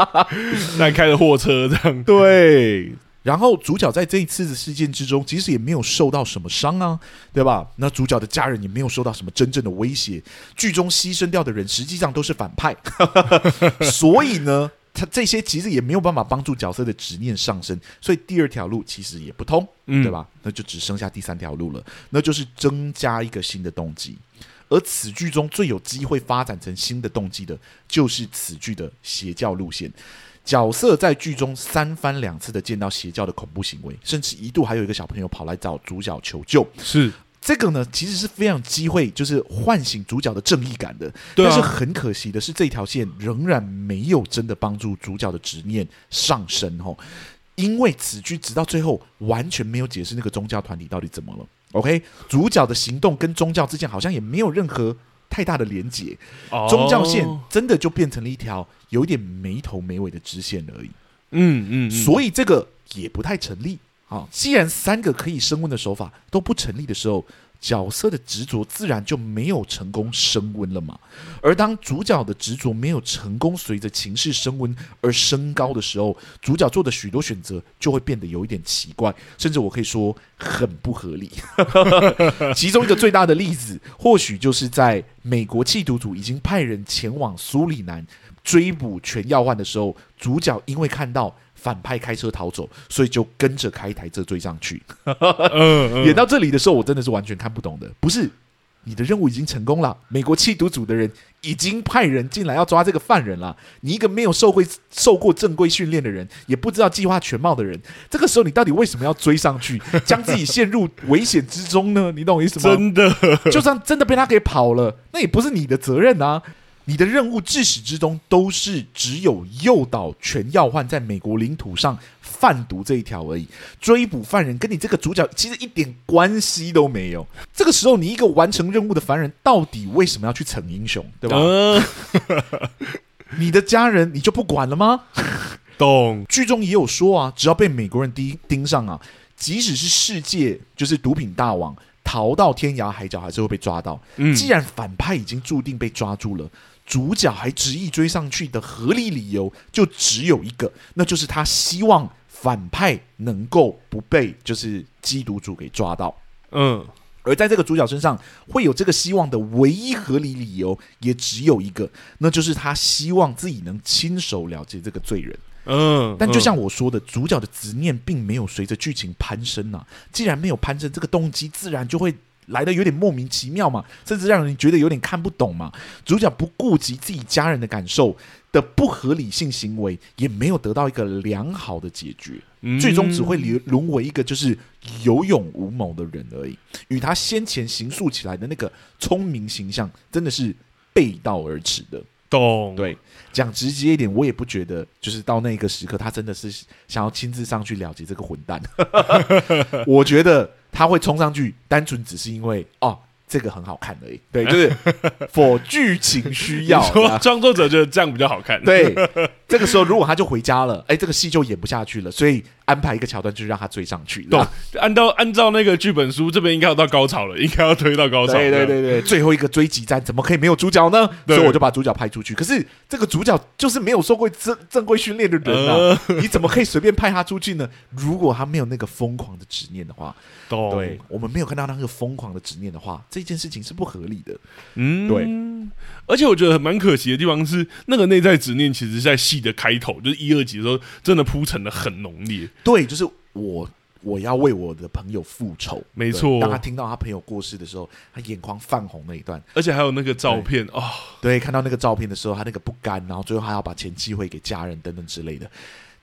Speaker 2: 那开着货车这样。
Speaker 1: 对。然后主角在这一次的事件之中，其实也没有受到什么伤啊，对吧？那主角的家人也没有受到什么真正的威胁。剧中牺牲掉的人实际上都是反派，所以呢。他这些其实也没有办法帮助角色的执念上升，所以第二条路其实也不通，嗯、对吧？那就只剩下第三条路了，那就是增加一个新的动机。而此剧中最有机会发展成新的动机的，就是此剧的邪教路线。角色在剧中三番两次的见到邪教的恐怖行为，甚至一度还有一个小朋友跑来找主角求救。是。这个呢，其实是非常机会，就是唤醒主角的正义感的。对啊。但是很可惜的是，这条线仍然没有真的帮助主角的执念上升哦。因为此剧直到最后完全没有解释那个宗教团体到底怎么了。OK，主角的行动跟宗教之间好像也没有任何太大的连结，宗教线真的就变成了一条有点没头没尾的支线而已。
Speaker 2: 嗯嗯，嗯，
Speaker 1: 所以这个也不太成立啊。既然三个可以升温的手法都不成立的时候，角色的执着自然就没有成功升温了嘛。而当主角的执着没有成功随着情势升温而升高的时候，主角做的许多选择就会变得有一点奇怪，甚至我可以说很不合理。其中一个最大的例子，或许就是在美国缉毒组已经派人前往苏里南追捕全要换的时候，主角因为看到。反派开车逃走，所以就跟着开一台车追上去。演到这里的时候，我真的是完全看不懂的。不是你的任务已经成功了，美国缉毒组的人已经派人进来要抓这个犯人了。你一个没有受过受过正规训练的人，也不知道计划全貌的人，这个时候你到底为什么要追上去，将自己陷入危险之中呢？你懂我意思吗？
Speaker 2: 真的，
Speaker 1: 就算真的被他给跑了，那也不是你的责任啊。你的任务至始至终都是只有诱导全要换在美国领土上贩毒这一条而已，追捕犯人跟你这个主角其实一点关系都没有。这个时候，你一个完成任务的凡人，到底为什么要去逞英雄，对吧？呃、你的家人你就不管了吗？
Speaker 2: 懂。
Speaker 1: 剧中也有说啊，只要被美国人盯盯上啊，即使是世界就是毒品大王，逃到天涯海角还是会被抓到。嗯、既然反派已经注定被抓住了。主角还执意追上去的合理理由就只有一个，那就是他希望反派能够不被就是缉毒组给抓到。嗯，而在这个主角身上会有这个希望的唯一合理理由也只有一个，那就是他希望自己能亲手了结这个罪人。嗯，但就像我说的，主角的执念并没有随着剧情攀升啊。既然没有攀升，这个动机自然就会。来的有点莫名其妙嘛，甚至让人觉得有点看不懂嘛。主角不顾及自己家人的感受的不合理性行为，也没有得到一个良好的解决，嗯、最终只会沦沦为一个就是有勇无谋的人而已。与他先前行塑起来的那个聪明形象，真的是背道而驰的。
Speaker 2: 懂？
Speaker 1: 对，讲直接一点，我也不觉得，就是到那个时刻，他真的是想要亲自上去了结这个混蛋。我觉得。他会冲上去，单纯只是因为哦。这个很好看而已，对，就是 for 剧情需要，
Speaker 2: 创作者觉得这样比较好看。
Speaker 1: 对，这个时候如果他就回家了，哎，这个戏就演不下去了，所以安排一个桥段，就是让他追上去。
Speaker 2: 对，按照按照那个剧本书，这边应该要到高潮了，应该要推到高潮。
Speaker 1: 对对对对，最后一个追击战怎么可以没有主角呢？所以我就把主角派出去。可是这个主角就是没有受过正正规训练的人啊，你怎么可以随便派他出去呢？如果他没有那个疯狂的执念的话，对，我们没有看到那个疯狂的执念的话，这件事情是不合理的，嗯，对，
Speaker 2: 而且我觉得蛮可惜的地方是，那个内在执念其实是在戏的开头，就是一二集的时候，真的铺陈的很浓烈。
Speaker 1: 对，就是我我要为我的朋友复仇，
Speaker 2: 没错。
Speaker 1: 当他听到他朋友过世的时候，他眼眶泛红那一段，
Speaker 2: 而且还有那个照片
Speaker 1: 哦，对，看到那个照片的时候，他那个不甘，然后最后还要把钱寄回给家人等等之类的。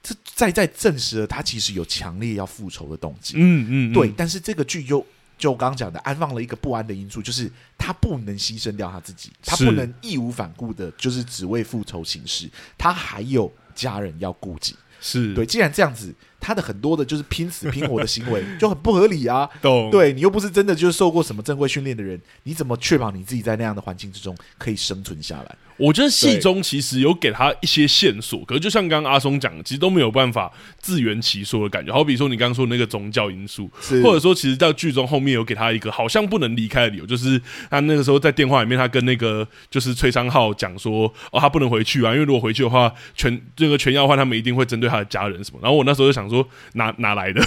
Speaker 1: 这再再证实了他其实有强烈要复仇的动机。嗯嗯，嗯，对。但是这个剧又。就我刚刚讲的，安放了一个不安的因素，就是他不能牺牲掉他自己，他不能义无反顾的，就是只为复仇行事，他还有家人要顾及。
Speaker 2: 是
Speaker 1: 对，既然这样子，他的很多的就是拼死拼活的行为 就很不合理啊。懂？对，你又不是真的就是受过什么正规训练的人，你怎么确保你自己在那样的环境之中可以生存下来？
Speaker 2: 我觉得戏中其实有给他一些线索，可是就像刚刚阿松讲的，其实都没有办法自圆其说的感觉。好比说你刚刚说的那个宗教因素，或者说其实在剧中后面有给他一个好像不能离开的理由，就是他那个时候在电话里面，他跟那个就是崔昌浩讲说，哦，他不能回去啊，因为如果回去的话，全这个全耀焕他们一定会针对他的家人什么。然后我那时候就想说，哪哪来的？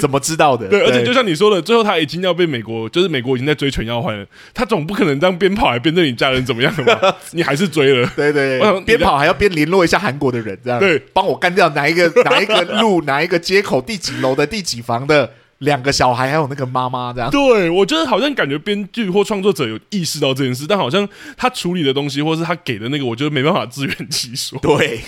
Speaker 1: 怎么知道的？
Speaker 2: 对，而且就像你说的，最后他已经要被美国，就是美国已经在追全要换了，他总不可能这样边跑还边对你。家人怎么样的吧？你还是追了？
Speaker 1: 对对，边跑还要边联络一下韩国的人，这样对，帮我干掉哪一个哪一个路 哪一个街口第几楼的第几房的两个小孩，还有那个妈妈，这样。
Speaker 2: 对，我觉得好像感觉编剧或创作者有意识到这件事，但好像他处理的东西，或是他给的那个，我觉得没办法自圆其说。
Speaker 1: 对，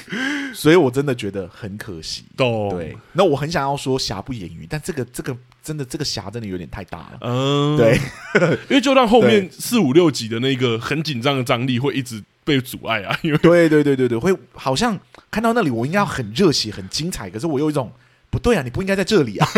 Speaker 1: 所以我真的觉得很可惜。对，那我很想要说瑕不掩瑜，但这个这个。真的，这个瑕真的有点太大了。嗯，对，
Speaker 2: 因为就让后面四五六集的那个很紧张的张力会一直被阻碍啊。因为
Speaker 1: 对对对对对，会好像看到那里，我应该要很热血、很精彩，可是我有一种。不对啊，你不应该在这里啊，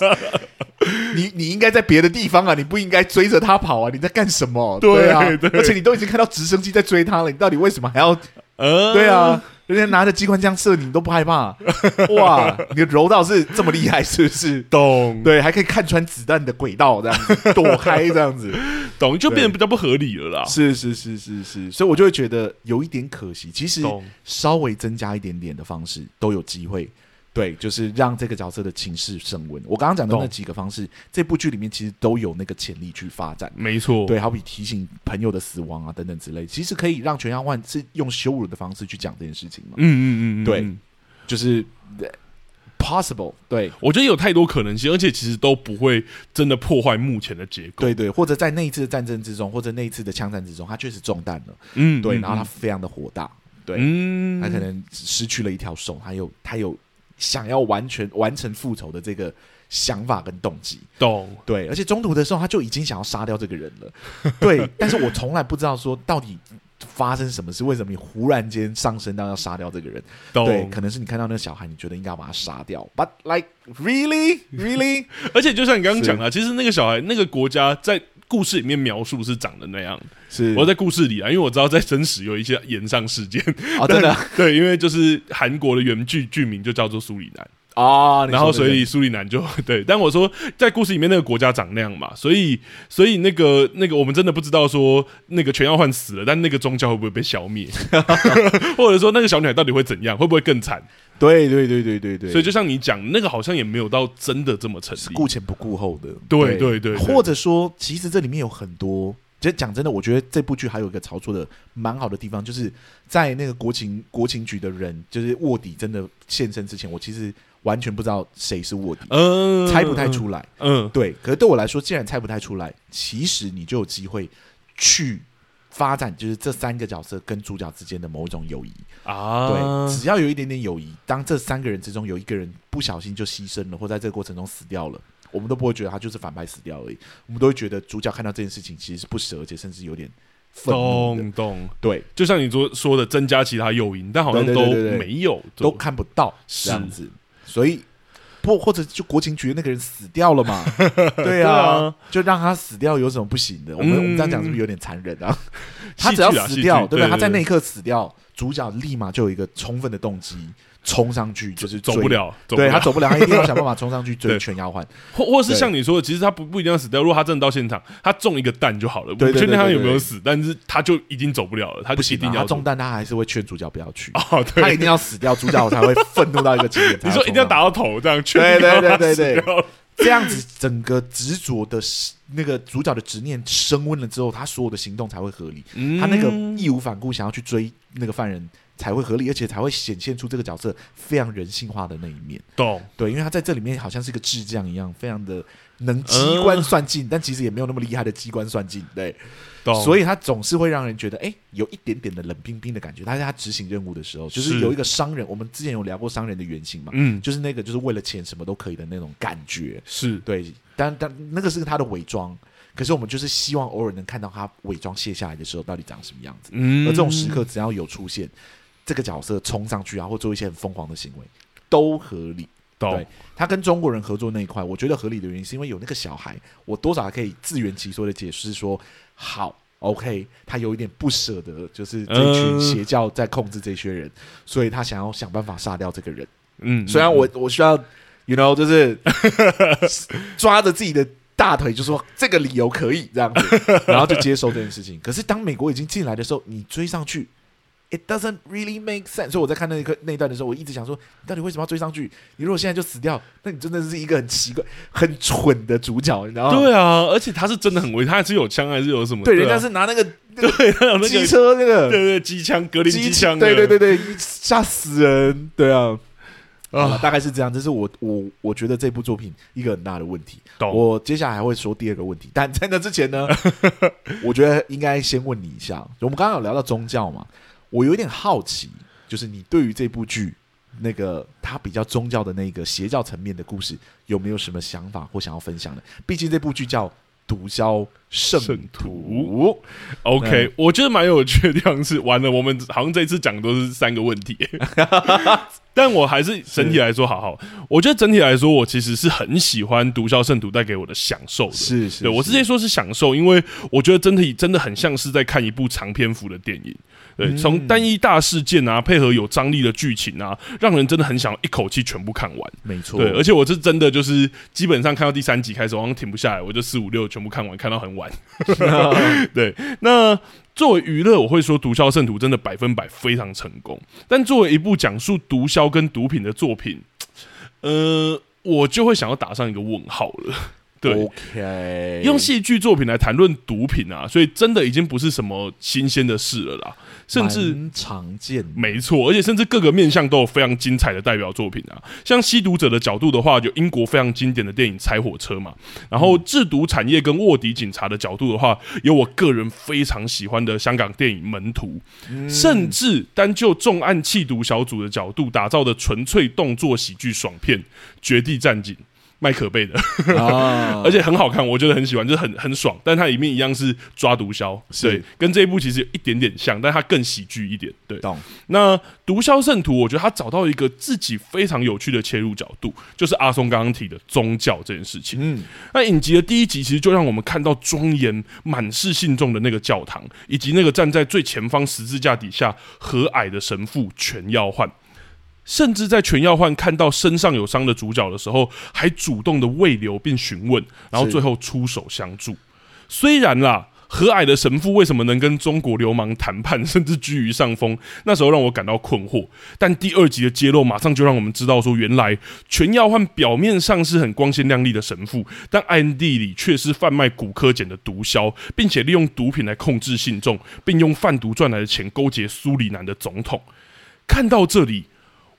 Speaker 1: 你你应该在别的地方啊，你不应该追着他跑啊，你在干什么？对啊，对，而且你都已经看到直升机在追他了，你到底为什么还要？呃，对啊。人家拿着机关枪射你，你都不害怕？哇，你的柔道是这么厉害，是不是？
Speaker 2: 懂，
Speaker 1: 对，还可以看穿子弹的轨道，这样子 躲开，这样子，
Speaker 2: 懂，就变得比较不合理了啦。
Speaker 1: 是是是是是，所以我就会觉得有一点可惜。其实稍微增加一点点的方式都有机会。对，就是让这个角色的情势升温。我刚刚讲的那几个方式，这部剧里面其实都有那个潜力去发展。
Speaker 2: 没错，
Speaker 1: 对，好比提醒朋友的死亡啊，等等之类，其实可以让全耀焕是用羞辱的方式去讲这件事情嘛。
Speaker 2: 嗯嗯嗯，嗯，
Speaker 1: 对，就是 possible。对，
Speaker 2: 我觉得有太多可能性，而且其实都不会真的破坏目前的结构。
Speaker 1: 对对，或者在那一次的战争之中，或者那一次的枪战之中，他确实中弹了。嗯，对，然后他非常的火大。对，嗯，他可能失去了一条手，他有他有。想要完全完成复仇的这个想法跟动机，
Speaker 2: 懂。
Speaker 1: 对，而且中途的时候他就已经想要杀掉这个人了，对，但是我从来不知道说到底发生什么事，为什么你忽然间上升到要杀掉这个人？对，可能是你看到那个小孩，你觉得应该要把他杀掉，But like really, really，
Speaker 2: 而且就像你刚刚讲的，其实那个小孩那个国家在。故事里面描述是长的那样，是。我在故事里啊，因为我知道在真实有一些延上事件。
Speaker 1: 哦，真的
Speaker 2: 对，因为就是韩国的原剧剧名就叫做苏里南啊，然后所以苏里南就 对，但我说在故事里面那个国家长那样嘛，所以所以那个那个我们真的不知道说那个全耀焕死了，但那个宗教会不会被消灭，或者说那个小女孩到底会怎样，会不会更惨？
Speaker 1: 对对对对对对，
Speaker 2: 所以就像你讲，那个好像也没有到真的这么成立，
Speaker 1: 顾前不顾后的。
Speaker 2: 对对对，
Speaker 1: 或者说，其实这里面有很多，其实讲真的，我觉得这部剧还有一个操作的蛮好的地方，就是在那个国情国情局的人，就是卧底真的现身之前，我其实完全不知道谁是卧底，嗯，猜不太出来，嗯，对。可是对我来说，既然猜不太出来，其实你就有机会去。发展就是这三个角色跟主角之间的某一种友谊。啊，对，只要有一点点友谊，当这三个人之中有一个人不小心就牺牲了，或在这个过程中死掉了，我们都不会觉得他就是反派死掉而已，我们都会觉得主角看到这件事情其实是不舍，而且甚至有点愤怒。懂懂，对，
Speaker 2: 就像你说说的，增加其他诱因，但好像都没有，
Speaker 1: 都看不到这样子，所以。或或者就国情局那个人死掉了嘛？对啊，就让他死掉有什么不行的？我们我们这样讲是不是有点残忍啊？他只要死掉，对不对？他在那一刻死掉，主角立马就有一个充分的动机。冲上去就是
Speaker 2: 走不了，
Speaker 1: 对他走不了，他一定要 想办法冲上去追全耀焕，
Speaker 2: 或或是像你说的，其实他不不一定要死掉。如果他真的到现场，他中一个弹就好了。对，不确定他有没有死，但是他就已经走不了了。他就一定要
Speaker 1: 中弹，他还是会劝主角不要去。哦，他一定要死掉，主角才会愤怒到一个极点。
Speaker 2: 你说一定要打到头这样，
Speaker 1: 对对对对对，这样子整个执着的那个主角的执念升温了之后，他所有的行动才会合理。他那个义无反顾想要去追那个犯人。才会合理，而且才会显现出这个角色非常人性化的那一面。
Speaker 2: 懂
Speaker 1: 对，因为他在这里面好像是个智将一样，非常的能机关算尽，呃、但其实也没有那么厉害的机关算尽。对，懂所以他总是会让人觉得，哎，有一点点的冷冰冰的感觉。他在他执行任务的时候，就是有一个商人，我们之前有聊过商人的原型嘛，嗯，就是那个就是为了钱什么都可以的那种感觉。是对，但但那个是他的伪装。可是我们就是希望偶尔能看到他伪装卸下来的时候到底长什么样子。嗯，而这种时刻只要有出现。这个角色冲上去啊，或做一些很疯狂的行为，都合理。对，他跟中国人合作那一块，我觉得合理的原因是因为有那个小孩，我多少还可以自圆其说的解释说，好，OK，他有一点不舍得，就是这群邪教在控制这些人，呃、所以他想要想办法杀掉这个人。嗯，虽然我我需要，you know，就是 抓着自己的大腿，就说这个理由可以这样子，然后就接受这件事情。可是当美国已经进来的时候，你追上去。It doesn't really make sense。所以我在看那一刻那一段的时候，我一直想说，你到底为什么要追上去？你如果现在就死掉，那你真的是一个很奇怪、很蠢的主角，你知道吗？对
Speaker 2: 啊，而且他是真的很危险，他还是有枪，还是有什么？
Speaker 1: 对，人家是拿那个，
Speaker 2: 对，他有那个
Speaker 1: 机车那个，
Speaker 2: 对对，机枪、格林机枪，
Speaker 1: 对对对对，吓死人！对啊，啊，大概是这样。这是我我我觉得这部作品一个很大的问题。懂。我接下来还会说第二个问题，但在那之前呢，我觉得应该先问你一下，我们刚刚有聊到宗教嘛？我有点好奇，就是你对于这部剧那个他比较宗教的那个邪教层面的故事，有没有什么想法或想要分享的？毕竟这部剧叫《毒枭圣徒
Speaker 2: ，OK，嗯、我觉得蛮有趣的地方是，完了，我们好像这次讲的都是三个问题，但我还是整体来说，好好，我觉得整体来说，我其实是很喜欢《毒枭圣徒》带给我的享受的，
Speaker 1: 是是，
Speaker 2: 对我直接说是享受，因为我觉得真的真的很像是在看一部长篇幅的电影。对，从单一大事件啊，配合有张力的剧情啊，让人真的很想一口气全部看完。
Speaker 1: 没错，
Speaker 2: 对，而且我是真的就是基本上看到第三集开始，我好像停不下来，我就四五六全部看完，看到很晚。对，那作为娱乐，我会说《毒枭圣徒》真的百分百非常成功。但作为一部讲述毒枭跟毒品的作品，呃，我就会想要打上一个问号了。对
Speaker 1: ，OK，
Speaker 2: 用戏剧作品来谈论毒品啊，所以真的已经不是什么新鲜的事了啦。甚至
Speaker 1: 常见，
Speaker 2: 没错，而且甚至各个面向都有非常精彩的代表作品啊。像吸毒者的角度的话，有英国非常经典的电影《踩火车》嘛。然后制毒产业跟卧底警察的角度的话，有我个人非常喜欢的香港电影《门徒》。甚至单就重案弃毒小组的角度打造的纯粹动作喜剧爽片《绝地战警》。麦可贝的，而且很好看，我觉得很喜欢，就是很很爽。但它里面一样是抓毒枭，对，跟这一部其实有一点点像，但它更喜剧一点。对，
Speaker 1: 懂。
Speaker 2: 那《毒枭圣徒》，我觉得他找到一个自己非常有趣的切入角度，就是阿松刚刚提的宗教这件事情。嗯，那影集的第一集其实就让我们看到庄严、满是信众的那个教堂，以及那个站在最前方十字架底下和蔼的神父全耀焕。甚至在全耀焕看到身上有伤的主角的时候，还主动的慰留并询问，然后最后出手相助。虽然啦，和蔼的神父为什么能跟中国流氓谈判，甚至居于上风，那时候让我感到困惑。但第二集的揭露马上就让我们知道，说原来全耀焕表面上是很光鲜亮丽的神父，但暗地里却是贩卖古柯碱的毒枭，并且利用毒品来控制信众，并用贩毒赚来的钱勾结苏里南的总统。看到这里。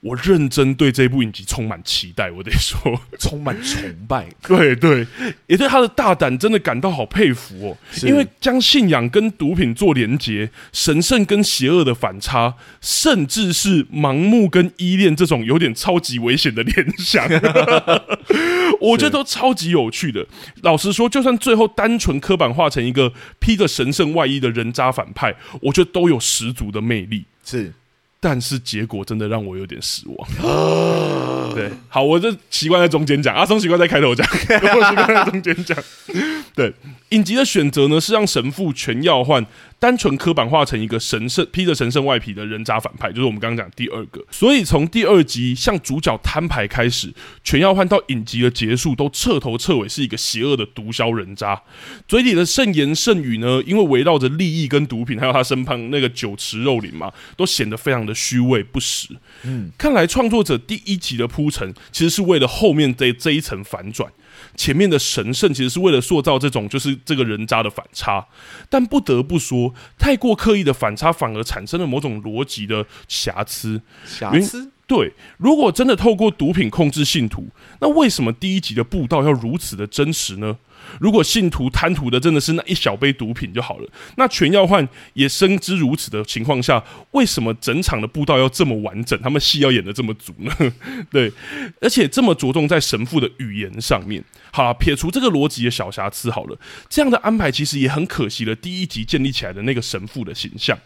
Speaker 2: 我认真对这部影集充满期待，我得说，
Speaker 1: 充满崇拜。
Speaker 2: 对对，也对他的大胆真的感到好佩服哦。因为将信仰跟毒品做连结，神圣跟邪恶的反差，甚至是盲目跟依恋这种有点超级危险的联想，我觉得都超级有趣的。老实说，就算最后单纯刻板化成一个披着神圣外衣的人渣反派，我觉得都有十足的魅力。
Speaker 1: 是。
Speaker 2: 但是结果真的让我有点失望。对，好，我就习惯在中间讲，阿松习惯在开头讲，我习惯在中间讲。对，影集的选择呢，是让神父全耀焕。单纯刻板化成一个神圣披着神圣外皮的人渣反派，就是我们刚刚讲第二个。所以从第二集向主角摊牌开始，全耀焕到影集的结束，都彻头彻尾是一个邪恶的毒枭人渣。嘴里的圣言圣语呢，因为围绕着利益跟毒品，还有他身旁那个酒池肉林嘛，都显得非常的虚伪不实。嗯，看来创作者第一集的铺陈，其实是为了后面这这一层反转。前面的神圣其实是为了塑造这种就是这个人渣的反差，但不得不说，太过刻意的反差反而产生了某种逻辑的瑕疵。
Speaker 1: 瑕疵？
Speaker 2: 对，如果真的透过毒品控制信徒，那为什么第一集的布道要如此的真实呢？如果信徒贪图的真的是那一小杯毒品就好了，那全要换也深知如此的情况下，为什么整场的布道要这么完整，他们戏要演得这么足呢？对，而且这么着重在神父的语言上面。好了，撇除这个逻辑的小瑕疵好了，这样的安排其实也很可惜了。第一集建立起来的那个神父的形象，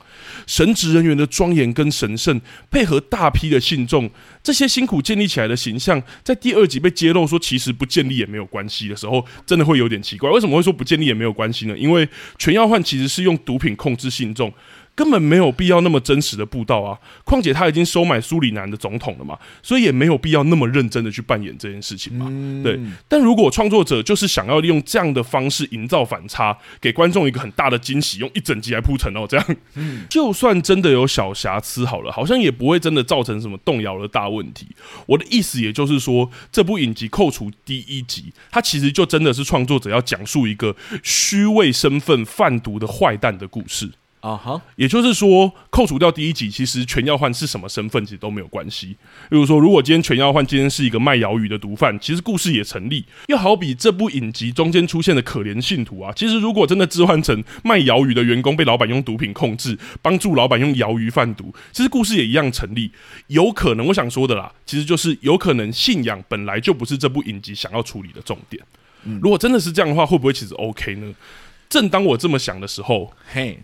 Speaker 2: 神职人员的庄严跟神圣，配合大批的信众，这些辛苦建立起来的形象，在第二集被揭露说其实不建立也没有关系的时候，真的会有点奇怪。为什么会说不建立也没有关系呢？因为全要换其实是用毒品控制信众。根本没有必要那么真实的布道啊！况且他已经收买苏里南的总统了嘛，所以也没有必要那么认真的去扮演这件事情嘛。对，但如果创作者就是想要利用这样的方式营造反差，给观众一个很大的惊喜，用一整集来铺陈哦，这样，就算真的有小瑕疵好了，好像也不会真的造成什么动摇的大问题。我的意思也就是说，这部影集扣除第一集，它其实就真的是创作者要讲述一个虚伪身份贩毒的坏蛋的故事。啊哈，也就是说，扣除掉第一集，其实全要换是什么身份，其实都没有关系。比如说，如果今天全要换今天是一个卖鱿鱼的毒贩，其实故事也成立。又好比这部影集中间出现的可怜信徒啊，其实如果真的置换成卖鱿鱼的员工被老板用毒品控制，帮助老板用鱿鱼贩毒，其实故事也一样成立。有可能，我想说的啦，其实就是有可能信仰本来就不是这部影集想要处理的重点。如果真的是这样的话，会不会其实 OK 呢？正当我这么想的时候，
Speaker 1: 嘿。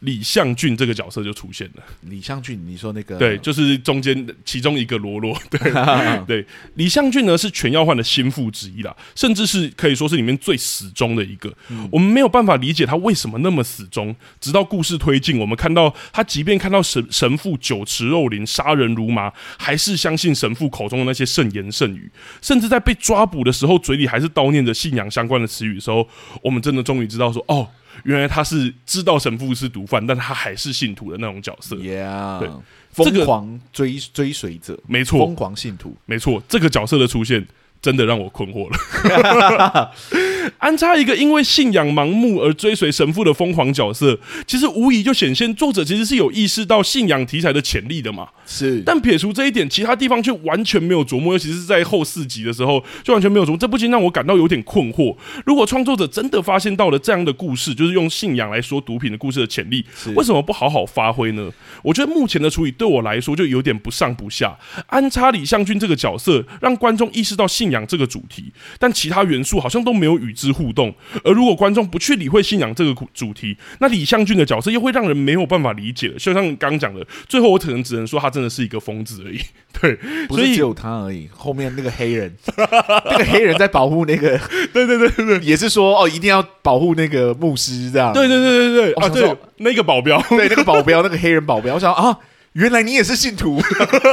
Speaker 2: 李相俊这个角色就出现了。
Speaker 1: 李相俊，你说那个
Speaker 2: 对，就是中间其中一个罗罗。对 对，李相俊呢是全耀焕的心腹之一啦，甚至是可以说是里面最死忠的一个。嗯、我们没有办法理解他为什么那么死忠，直到故事推进，我们看到他即便看到神神父酒池肉林、杀人如麻，还是相信神父口中的那些圣言圣语，甚至在被抓捕的时候，嘴里还是叨念着信仰相关的词语的时候，我们真的终于知道说哦。原来他是知道神父是毒贩，但他还是信徒的那种角色。
Speaker 1: Yeah，
Speaker 2: 对，
Speaker 1: 疯狂追追随者，
Speaker 2: 没错，
Speaker 1: 疯狂信徒，
Speaker 2: 没错，这个角色的出现真的让我困惑了。安插一个因为信仰盲目而追随神父的疯狂角色，其实无疑就显现作者其实是有意识到信仰题材的潜力的嘛。
Speaker 1: 是，
Speaker 2: 但撇除这一点，其他地方却完全没有琢磨，尤其是在后四集的时候，就完全没有琢磨。这不禁让我感到有点困惑。如果创作者真的发现到了这样的故事，就是用信仰来说毒品的故事的潜力，为什么不好好发挥呢？我觉得目前的处理对我来说就有点不上不下。安插李向军这个角色，让观众意识到信仰这个主题，但其他元素好像都没有与之互动。而如果观众不去理会信仰这个主题，那李相俊的角色又会让人没有办法理解了。就像刚刚讲的，最后我可能只能说他真的是一个疯子而已。对，
Speaker 1: 不是只有他而已。后面那个黑人，那个黑人在保护那个，
Speaker 2: 对对对对，
Speaker 1: 也是说哦，一定要保护那个牧师这样。
Speaker 2: 对对对对对，啊对，那个保镖，
Speaker 1: 对那个保镖，那个黑人保镖，我想啊。原来你也是信徒，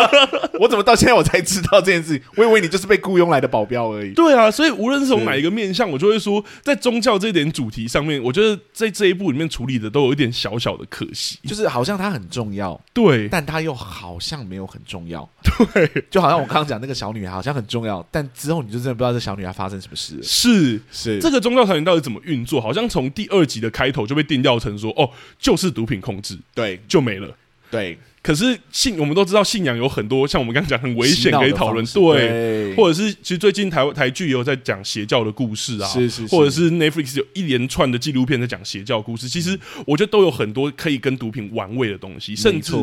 Speaker 1: 我怎么到现在我才知道这件事情？我以为你就是被雇佣来的保镖而已。
Speaker 2: 对啊，所以无论是从哪一个面向，我就会说，在宗教这点主题上面，我觉得在这一部里面处理的都有一点小小的可惜，
Speaker 1: 就是好像它很重要，
Speaker 2: 对，
Speaker 1: 但它又好像没有很重要，
Speaker 2: 对，
Speaker 1: 就好像我刚刚讲那个小女孩好像很重要，但之后你就真的不知道这小女孩发生什么事了。
Speaker 2: 是
Speaker 1: 是，
Speaker 2: 这个宗教团体到底怎么运作？好像从第二集的开头就被定调成说，哦，就是毒品控制，
Speaker 1: 对，
Speaker 2: 就没了，
Speaker 1: 对。
Speaker 2: 可是信，我们都知道信仰有很多，像我们刚刚讲很危险可以讨论，对，对，或者是其实最近台台剧也有在讲邪教的故事啊，
Speaker 1: 是是，是，
Speaker 2: 或者是 Netflix 有一连串的纪录片在讲邪教故事，其实我觉得都有很多可以跟毒品玩味的东西，甚至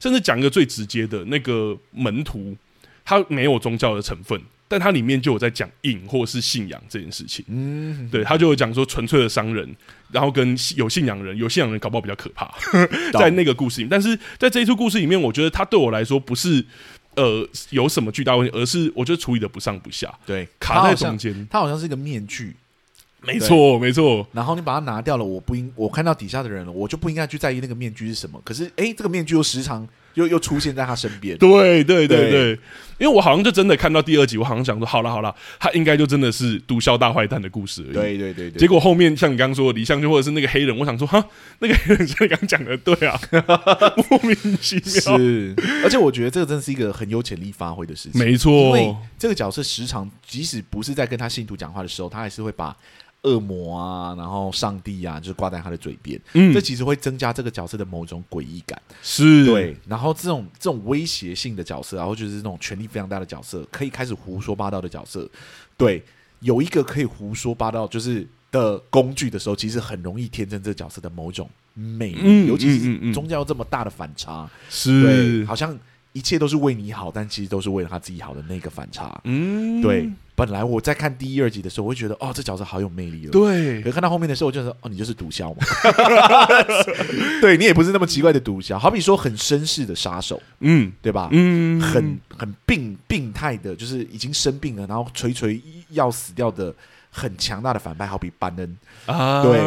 Speaker 2: 甚至讲一个最直接的那个门徒，他没有宗教的成分。但它里面就有在讲瘾或是信仰这件事情，嗯，对，他就有讲说纯粹的商人，然后跟有信仰人，有信仰人搞不好比较可怕，在那个故事里面。但是在这一出故事里面，我觉得他对我来说不是呃有什么巨大问题，而是我觉得处理的不上不下，
Speaker 1: 对，
Speaker 2: 卡在中间。
Speaker 1: 它好像是一个面具，
Speaker 2: 没错没错。
Speaker 1: 然后你把它拿掉了，我不应我看到底下的人了，我就不应该去在意那个面具是什么。可是哎，这个面具又时常。又又出现在他身边，
Speaker 2: 对对对对，因为我好像就真的看到第二集，我好像想说，好了好了，他应该就真的是毒枭大坏蛋的故事而已。
Speaker 1: 对对对对，
Speaker 2: 结果后面像你刚刚说的李相君或者是那个黑人，我想说，哈，那个黑人像你刚刚讲的，对啊，莫名其妙。
Speaker 1: 是，而且我觉得这个真是一个很有潜力发挥的事情，
Speaker 2: 没错，
Speaker 1: 因为这个角色时常即使不是在跟他信徒讲话的时候，他还是会把。恶魔啊，然后上帝啊，就是挂在他的嘴边，嗯，这其实会增加这个角色的某种诡异感，
Speaker 2: 是。
Speaker 1: 对。然后这种这种威胁性的角色，然后就是这种权力非常大的角色，可以开始胡说八道的角色，对，有一个可以胡说八道就是的工具的时候，其实很容易添增这个角色的某种魅力，嗯，尤其是宗教这么大的反差，
Speaker 2: 是，
Speaker 1: 对，好像一切都是为你好，但其实都是为了他自己好的那个反差，嗯，对。本来我在看第一、二集的时候，我会觉得哦，这角色好有魅力哦。
Speaker 2: 对，
Speaker 1: 可看到后面的时候，我就说哦，你就是毒枭嘛。对，你也不是那么奇怪的毒枭，好比说很绅士的杀手，嗯，对吧？嗯，很很病病态的，就是已经生病了，然后垂垂要死掉的很强大的反派，好比班恩啊，对，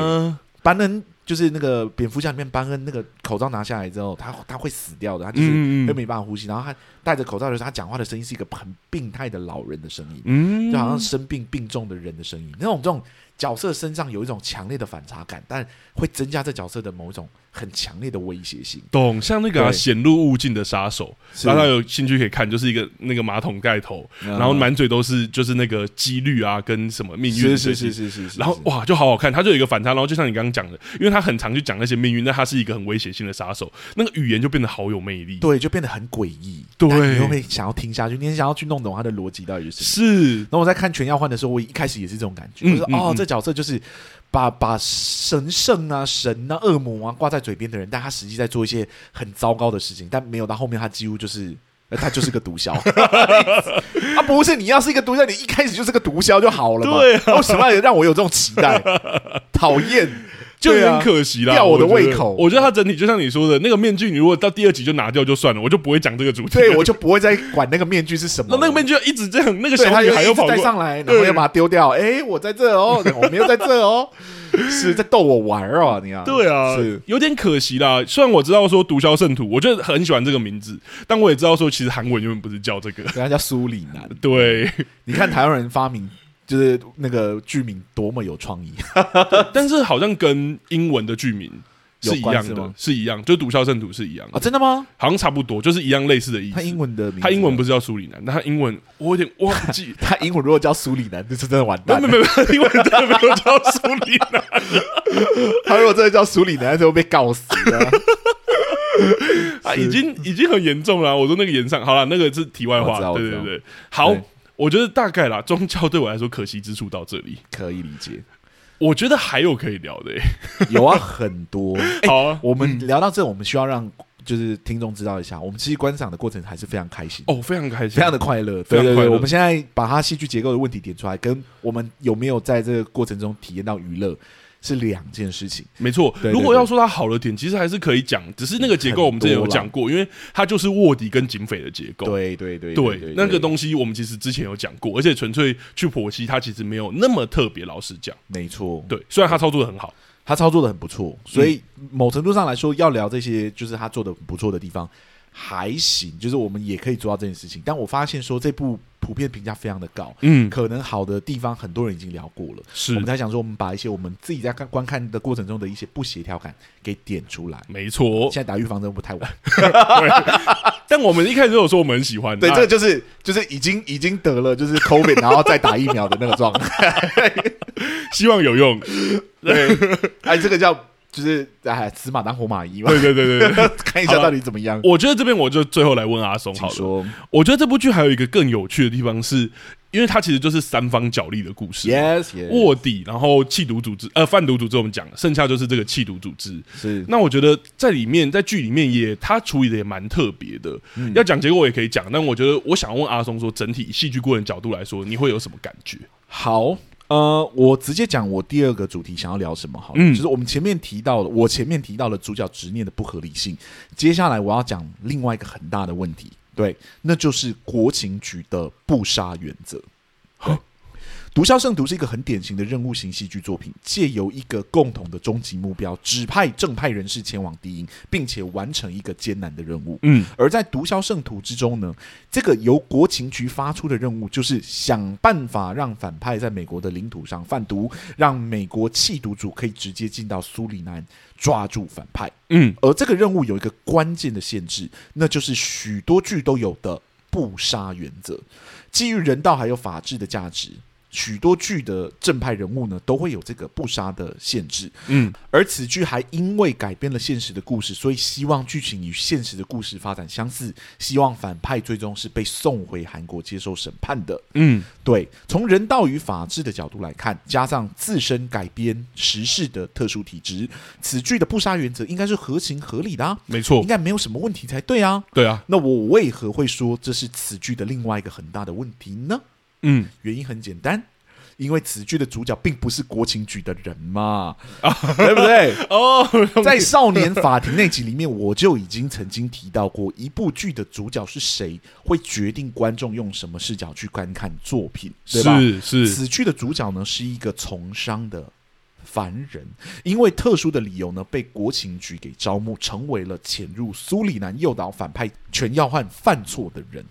Speaker 1: 班恩。就是那个蝙蝠侠里面班恩那个口罩拿下来之后，他他会死掉的，他就是会没办法呼吸。然后他戴着口罩的时候，他讲话的声音是一个很病态的老人的声音，嗯就好像生病病重的人的声音。那种这种角色身上有一种强烈的反差感，但会增加这角色的某一种。很强烈的威胁性，
Speaker 2: 懂？像那个显露物镜的杀手，大家有兴趣可以看，就是一个那个马桶盖头，然后满嘴都是就是那个几率啊，跟什么命运，
Speaker 1: 是是是是是是，
Speaker 2: 然后哇，就好好看，他就有一个反差，然后就像你刚刚讲的，因为他很常去讲那些命运，那他是一个很威胁性的杀手，那个语言就变得好有魅力，
Speaker 1: 对，就变得很诡异，
Speaker 2: 对，
Speaker 1: 你会想要听下去，你很想要去弄懂他的逻辑到底是什
Speaker 2: 么。是，
Speaker 1: 那我在看全耀焕的时候，我一开始也是这种感觉，我说哦，这角色就是。把把神圣啊、神啊、恶魔啊挂在嘴边的人，但他实际在做一些很糟糕的事情，但没有到后面，他几乎就是，他就是个毒枭。啊，不是，你要是一个毒枭，你一开始就是个毒枭就好了嘛。为什么要让我有这种期待？讨厌。
Speaker 2: 就有点可惜啦，
Speaker 1: 吊我的胃口。
Speaker 2: 我觉得他整体就像你说的那个面具，你如果到第二集就拿掉就算了，我就不会讲这个主题。
Speaker 1: 对，我就不会再管那个面具是什么。
Speaker 2: 那那个面具要一直这样，那个小女孩又跑
Speaker 1: 带上来，然后又把它丢掉。哎，我在这哦，我没有在这哦，是在逗我玩哦，你啊。
Speaker 2: 对啊，是有点可惜啦。虽然我知道说毒枭圣徒，我就很喜欢这个名字，但我也知道说其实韩文原本不是叫这个，人
Speaker 1: 家叫苏里南。
Speaker 2: 对，
Speaker 1: 你看台湾人发明。就是那个剧名多么有创意，
Speaker 2: 但是好像跟英文的剧名是一样的，是一样，就毒枭圣徒是一样
Speaker 1: 啊？真的吗？
Speaker 2: 好像差不多，就是一样类似的意思。
Speaker 1: 他英文的名，
Speaker 2: 他英文不是叫苏里南，那他英文我有点忘记。
Speaker 1: 他英文如果叫苏里南，就是真的完蛋。
Speaker 2: 没有没有，英文真的没有叫苏里南。
Speaker 1: 他如果真的叫苏里南，就会被告死了。
Speaker 2: 啊，已经已经很严重了。我说那个炎上，好了，那个是题外话。对对对，好。我觉得大概啦，宗教对我来说可惜之处到这里
Speaker 1: 可以理解。
Speaker 2: 我觉得还有可以聊的、欸，
Speaker 1: 有啊，很多。
Speaker 2: 好啊，
Speaker 1: 我们聊到这，我们需要让就是听众知道一下，我们其实观赏的过程还是非常开心
Speaker 2: 哦，非常开心，
Speaker 1: 非常的快乐，对对对。我们现在把它戏剧结构的问题点出来，跟我们有没有在这个过程中体验到娱乐。是两件事情，
Speaker 2: 没错。如果要说它好的点，其实还是可以讲，只是那个结构我们之前有讲过，因为它就是卧底跟警匪的结构。
Speaker 1: 对对对
Speaker 2: 对，那个东西我们其实之前有讲过，而且纯粹去剖析它，其实没有那么特别。老实讲，
Speaker 1: 没错。
Speaker 2: 对，虽然他操作的很好，
Speaker 1: 他操作的很不错，所以某程度上来说，要聊这些，就是他做的不错的地方。还行，就是我们也可以做到这件事情。但我发现说这部普遍评价非常的高，嗯，可能好的地方很多人已经聊过了。是，我们在想说，我们把一些我们自己在看观看的过程中的一些不协调感给点出来。
Speaker 2: 没错，
Speaker 1: 现在打预防针不太晚。
Speaker 2: 但我们一开始有说我们很喜欢，
Speaker 1: 对，这个就是就是已经已经得了就是 COVID，然后再打疫苗的那个状态，
Speaker 2: 希望有用。
Speaker 1: 对，哎，这个叫。就是哎，死马当活马医嘛。
Speaker 2: 对对对对，
Speaker 1: 看一下到底怎么样。
Speaker 2: 我觉得这边我就最后来问阿松，好了。我觉得这部剧还有一个更有趣的地方是，因为它其实就是三方角力的故事。
Speaker 1: Yes，
Speaker 2: 卧底，然后弃毒组织，呃，贩毒组织我们讲了，剩下就是这个弃毒组织。
Speaker 1: 是。
Speaker 2: 那我觉得在里面，在剧里面也他处理的也蛮特别的。嗯、要讲结果我也可以讲，但我觉得我想问阿松说，整体戏剧过程角度来说，你会有什么感觉？
Speaker 1: 好。呃，我直接讲我第二个主题想要聊什么好了，嗯，就是我们前面提到的，我前面提到了主角执念的不合理性，接下来我要讲另外一个很大的问题，对，那就是国情局的不杀原则。毒枭圣徒是一个很典型的任务型戏剧作品，借由一个共同的终极目标，指派正派人士前往敌营，并且完成一个艰难的任务。嗯，而在毒枭圣徒之中呢，这个由国情局发出的任务就是想办法让反派在美国的领土上贩毒，让美国弃毒组可以直接进到苏里南抓住反派。嗯，而这个任务有一个关键的限制，那就是许多剧都有的不杀原则，基于人道还有法治的价值。许多剧的正派人物呢，都会有这个不杀的限制。嗯，而此剧还因为改编了现实的故事，所以希望剧情与现实的故事发展相似，希望反派最终是被送回韩国接受审判的。嗯，对，从人道与法治的角度来看，加上自身改编时事的特殊体质，此剧的不杀原则应该是合情合理的啊。
Speaker 2: 没错，
Speaker 1: 应该没有什么问题才对啊。
Speaker 2: 对啊，
Speaker 1: 那我为何会说这是此剧的另外一个很大的问题呢？嗯，原因很简单，因为此剧的主角并不是国情局的人嘛，啊、对不对？哦，在少年法庭那集里面，我就已经曾经提到过，一部剧的主角是谁，会决定观众用什么视角去观看作品，对吧？是是，此剧的主角呢是一个从商的凡人，因为特殊的理由呢，被国情局给招募，成为了潜入苏里南诱导反派全要汉犯错的人。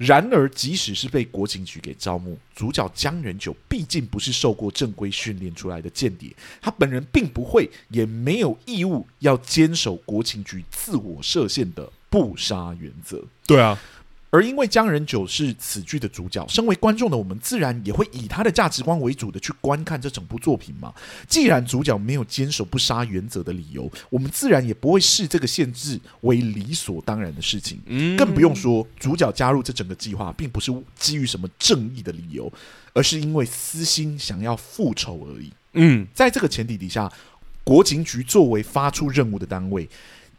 Speaker 1: 然而，即使是被国情局给招募，主角江仁九毕竟不是受过正规训练出来的间谍，他本人并不会，也没有义务要坚守国情局自我设限的不杀原则。
Speaker 2: 对啊。
Speaker 1: 而因为江人九是此剧的主角，身为观众的我们自然也会以他的价值观为主的去观看这整部作品嘛。既然主角没有坚守不杀原则的理由，我们自然也不会视这个限制为理所当然的事情。更不用说主角加入这整个计划，并不是基于什么正义的理由，而是因为私心想要复仇而已。嗯，在这个前提底下，国情局作为发出任务的单位，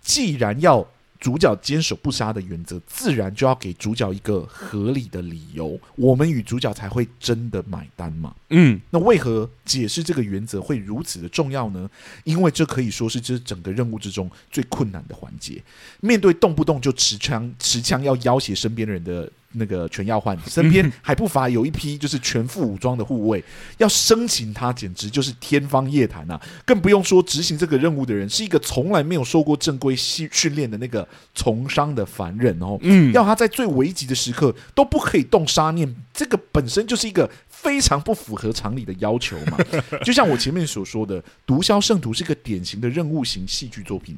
Speaker 1: 既然要主角坚守不杀的原则，自然就要给主角一个合理的理由，我们与主角才会真的买单嘛。
Speaker 2: 嗯，
Speaker 1: 那为何解释这个原则会如此的重要呢？因为这可以说是这整个任务之中最困难的环节。面对动不动就持枪持枪要要挟身边人的。那个全要换，身边还不乏有一批就是全副武装的护卫，要生擒他简直就是天方夜谭呐！更不用说执行这个任务的人是一个从来没有受过正规训训练的那个从商的凡人哦。嗯，要他在最危急的时刻都不可以动杀念，这个本身就是一个非常不符合常理的要求嘛。就像我前面所说的，《毒枭圣徒》是一个典型的任务型戏剧作品，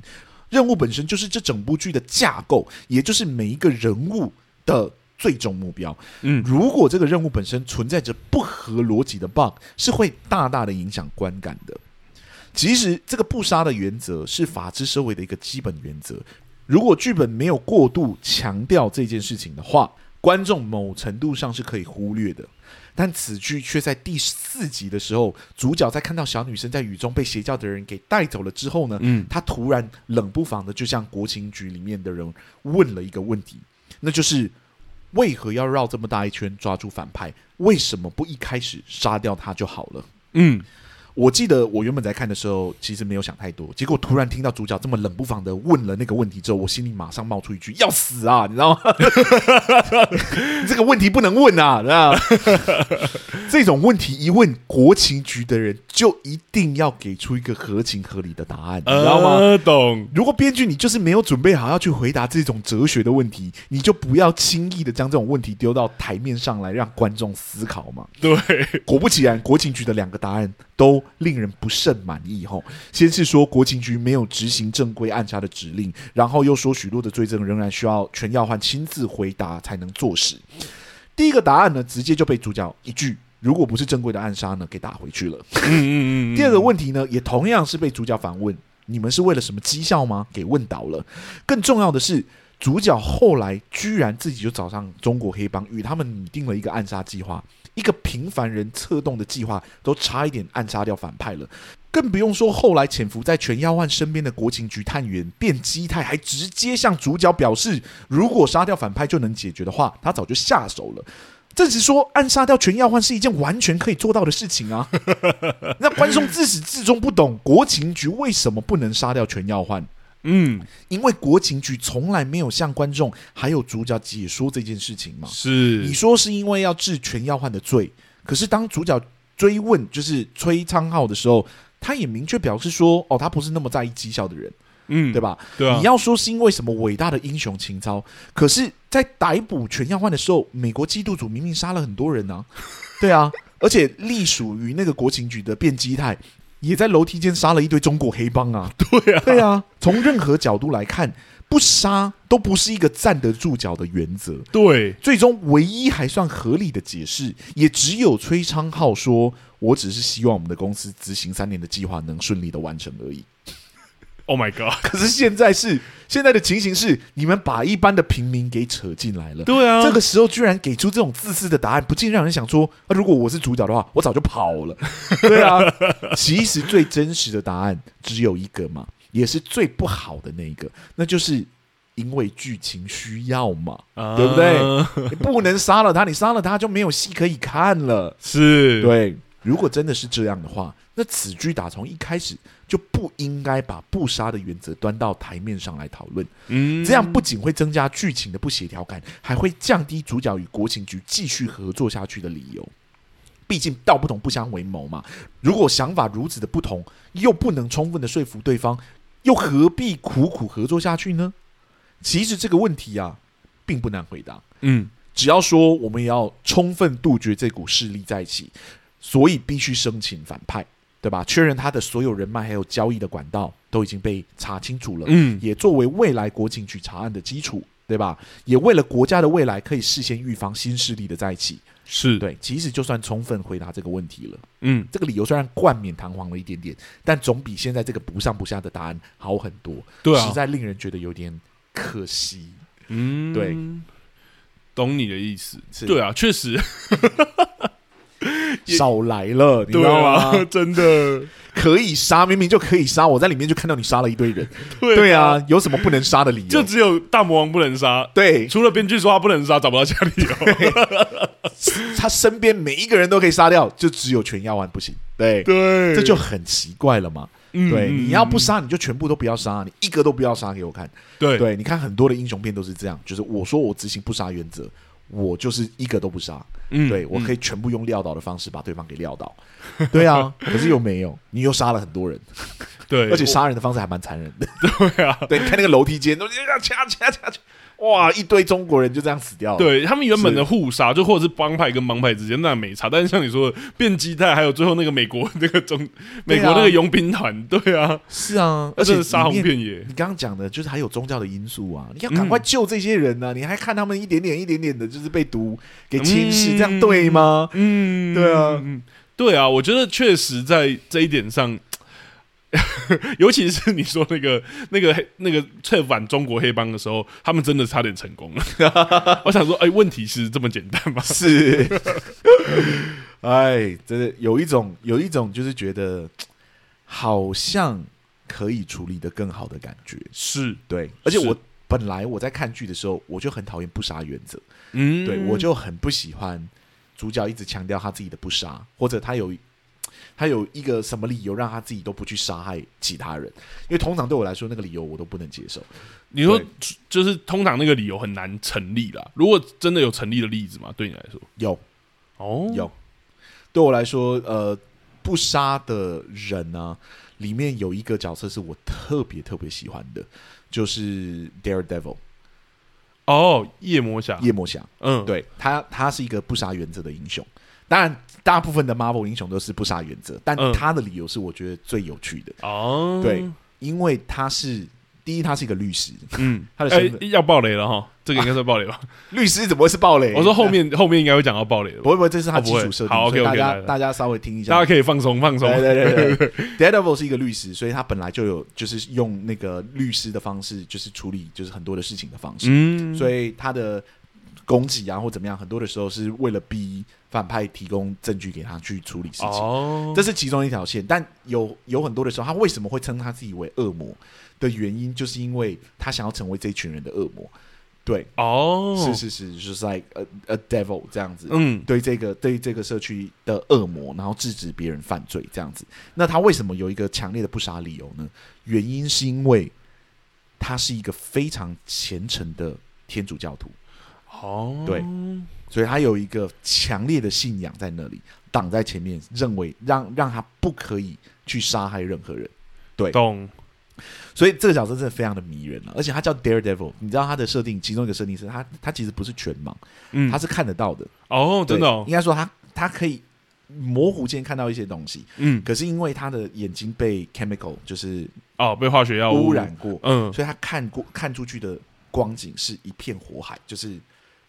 Speaker 1: 任务本身就是这整部剧的架构，也就是每一个人物的。最终目标，嗯，如果这个任务本身存在着不合逻辑的 bug，是会大大的影响观感的。其实，这个不杀的原则是法治社会的一个基本原则。如果剧本没有过度强调这件事情的话，观众某程度上是可以忽略的。但此剧却在第四集的时候，主角在看到小女生在雨中被邪教的人给带走了之后呢，嗯，他突然冷不防的就向国情局里面的人问了一个问题，那就是。为何要绕这么大一圈抓住反派？为什么不一开始杀掉他就好了？嗯。我记得我原本在看的时候，其实没有想太多。结果突然听到主角这么冷不防的问了那个问题之后，我心里马上冒出一句：“要死啊！” 你知道吗？这个问题不能问啊！知道吗？这种问题一问，国情局的人就一定要给出一个合情合理的答案，你知道吗？
Speaker 2: 呃、懂。
Speaker 1: 如果编剧你就是没有准备好要去回答这种哲学的问题，你就不要轻易的将这种问题丢到台面上来让观众思考嘛。
Speaker 2: 对，
Speaker 1: 果不其然，国情局的两个答案。都令人不甚满意。吼，先是说国情局没有执行正规暗杀的指令，然后又说许多的罪证仍然需要全耀焕亲自回答才能坐实。第一个答案呢，直接就被主角一句“如果不是正规的暗杀呢”给打回去了。第二个问题呢，也同样是被主角反问：“你们是为了什么绩效吗？”给问倒了。更重要的是，主角后来居然自己就找上中国黑帮，与他们拟定了一个暗杀计划。一个平凡人策动的计划，都差一点暗杀掉反派了，更不用说后来潜伏在全耀焕身边的国情局探员变基泰，还直接向主角表示，如果杀掉反派就能解决的话，他早就下手了。这是说暗杀掉全耀焕是一件完全可以做到的事情啊！那观众自始至终不懂国情局为什么不能杀掉全耀焕。嗯，因为国情局从来没有向观众还有主角解说这件事情嘛。
Speaker 2: 是
Speaker 1: 你说是因为要治全要换的罪，可是当主角追问就是崔昌浩的时候，他也明确表示说，哦，他不是那么在意绩效的人，嗯，对吧？
Speaker 2: 对啊。
Speaker 1: 你要说是因为什么伟大的英雄情操，可是，在逮捕全要换的时候，美国缉毒组明明杀了很多人呢、啊，对啊，而且隶属于那个国情局的变基态。也在楼梯间杀了一堆中国黑帮啊！
Speaker 2: 对啊，
Speaker 1: 对啊。从任何角度来看，不杀都不是一个站得住脚的原则。
Speaker 2: 对，
Speaker 1: 最终唯一还算合理的解释，也只有崔昌浩说：“我只是希望我们的公司执行三年的计划能顺利的完成而已。”
Speaker 2: Oh my god！
Speaker 1: 可是现在是现在的情形是，你们把一般的平民给扯进来了。
Speaker 2: 对啊，
Speaker 1: 这个时候居然给出这种自私的答案，不禁让人想说：啊，如果我是主角的话，我早就跑了。对啊，其实最真实的答案只有一个嘛，也是最不好的那一个，那就是因为剧情需要嘛，啊、对不对？你不能杀了他，你杀了他就没有戏可以看了。
Speaker 2: 是
Speaker 1: 对，如果真的是这样的话。那此剧打从一开始就不应该把不杀的原则端到台面上来讨论，嗯，这样不仅会增加剧情的不协调感，还会降低主角与国情局继续合作下去的理由。毕竟道不同不相为谋嘛。如果想法如此的不同，又不能充分的说服对方，又何必苦苦合作下去呢？其实这个问题啊，并不难回答。嗯，只要说我们也要充分杜绝这股势力在一起，所以必须生擒反派。对吧？确认他的所有人脉还有交易的管道都已经被查清楚了，嗯，也作为未来国情局查案的基础，对吧？也为了国家的未来可以事先预防新势力的再起，
Speaker 2: 是。
Speaker 1: 对。其实就算充分回答这个问题了，嗯，这个理由虽然冠冕堂皇了一点点，但总比现在这个不上不下的答案好很多，
Speaker 2: 对啊，
Speaker 1: 实在令人觉得有点可惜，嗯，对，
Speaker 2: 懂你的意思，对啊，确实。
Speaker 1: 少来了，你知道吗？
Speaker 2: 真的
Speaker 1: 可以杀，明明就可以杀，我在里面就看到你杀了一堆人。
Speaker 2: 对啊，
Speaker 1: 对啊，有什么不能杀的理由？
Speaker 2: 就只有大魔王不能杀。
Speaker 1: 对，
Speaker 2: 除了编剧说他不能杀，找不到其他理由。
Speaker 1: 他身边每一个人都可以杀掉，就只有全压完不行。对
Speaker 2: 对，
Speaker 1: 这就很奇怪了嘛。
Speaker 2: 嗯
Speaker 1: 对，你要不杀，你就全部都不要杀，你一个都不要杀给我看。
Speaker 2: 对
Speaker 1: 对，你看很多的英雄片都是这样，就是我说我执行不杀原则，我就是一个都不杀。
Speaker 2: 嗯，
Speaker 1: 对，我可以全部用撂倒的方式把对方给撂倒。对啊，可是又没有，你又杀了很多人。
Speaker 2: 对，
Speaker 1: 而且杀人的方式还蛮残忍的。
Speaker 2: 对啊，
Speaker 1: 对，你看那个楼梯间都掐掐掐掐。哇！一堆中国人就这样死掉了。
Speaker 2: 对他们原本的互杀，就或者是帮派跟帮派之间那没差，但是像你说的变基态，还有最后那个美国那个中美国那个佣兵团，对啊，
Speaker 1: 是啊，而且
Speaker 2: 杀红遍野。
Speaker 1: 你刚刚讲的就是还有宗教的因素啊，你要赶快救这些人呢，你还看他们一点点一点点的，就是被毒给侵蚀，这样对吗？
Speaker 2: 嗯，
Speaker 1: 对啊，
Speaker 2: 对啊，我觉得确实在这一点上。尤其是你说那个那个黑那个策反中国黑帮的时候，他们真的差点成功了。我想说，哎，问题是这么简单吗？
Speaker 1: 是，哎，真的有一种有一种就是觉得好像可以处理的更好的感觉。
Speaker 2: 是
Speaker 1: 对，而且我本来我在看剧的时候，我就很讨厌不杀原则。
Speaker 2: 嗯，
Speaker 1: 对，我就很不喜欢主角一直强调他自己的不杀，或者他有。他有一个什么理由让他自己都不去杀害其他人？因为通常对我来说，那个理由我都不能接受。
Speaker 2: 你说，就是通常那个理由很难成立啦。如果真的有成立的例子吗？对你来说，
Speaker 1: 有
Speaker 2: 哦，
Speaker 1: 有。对我来说，呃，不杀的人呢，里面有一个角色是我特别特别喜欢的，就是 Daredevil。
Speaker 2: 哦，夜魔侠，
Speaker 1: 夜魔侠，
Speaker 2: 嗯，
Speaker 1: 对他，他是一个不杀原则的英雄。当然，大部分的 Marvel 英雄都是不杀原则，但他的理由是我觉得最有趣的
Speaker 2: 哦。
Speaker 1: 对，因为他是第一，他是一个律师，
Speaker 2: 嗯，
Speaker 1: 他的身份、
Speaker 2: 欸、要暴雷了哈，这个应该是爆雷吧？
Speaker 1: 律师怎么会是暴雷？
Speaker 2: 我说后面后面应该会讲到暴雷的，
Speaker 1: 不会不会，这是他基础设定。
Speaker 2: 好，OK OK，
Speaker 1: 大家大家稍微听一下，
Speaker 2: 大家可以放松放松。
Speaker 1: 对对对对，Daredevil 是一个律师，所以他本来就有就是用那个律师的方式，就是处理就是很多的事情的方式，
Speaker 2: 嗯，
Speaker 1: 所以他的。攻击啊，或怎么样，很多的时候是为了逼反派提供证据给他去处理事情，
Speaker 2: 哦、
Speaker 1: 这是其中一条线。但有有很多的时候，他为什么会称他自己为恶魔的原因，就是因为他想要成为这一群人的恶魔。对，
Speaker 2: 哦，
Speaker 1: 是是是，就是 like a a devil 这样子。
Speaker 2: 嗯，
Speaker 1: 对这个对这个社区的恶魔，然后制止别人犯罪这样子。那他为什么有一个强烈的不杀理由呢？原因是因为他是一个非常虔诚的天主教徒。
Speaker 2: 哦，
Speaker 1: 对，所以他有一个强烈的信仰在那里挡在前面，认为让让他不可以去杀害任何人。对，
Speaker 2: 懂。
Speaker 1: 所以这个角色真的非常的迷人了，而且他叫 Daredevil，你知道他的设定，其中一个设定是他他其实不是全盲，
Speaker 2: 嗯，
Speaker 1: 他是看得到的。
Speaker 2: 哦，真的哦，
Speaker 1: 应该说他他可以模糊间看到一些东西，
Speaker 2: 嗯，
Speaker 1: 可是因为他的眼睛被 chemical 就是
Speaker 2: 哦被化学药物
Speaker 1: 污染过，
Speaker 2: 嗯，
Speaker 1: 所以他看过看出去的光景是一片火海，就是。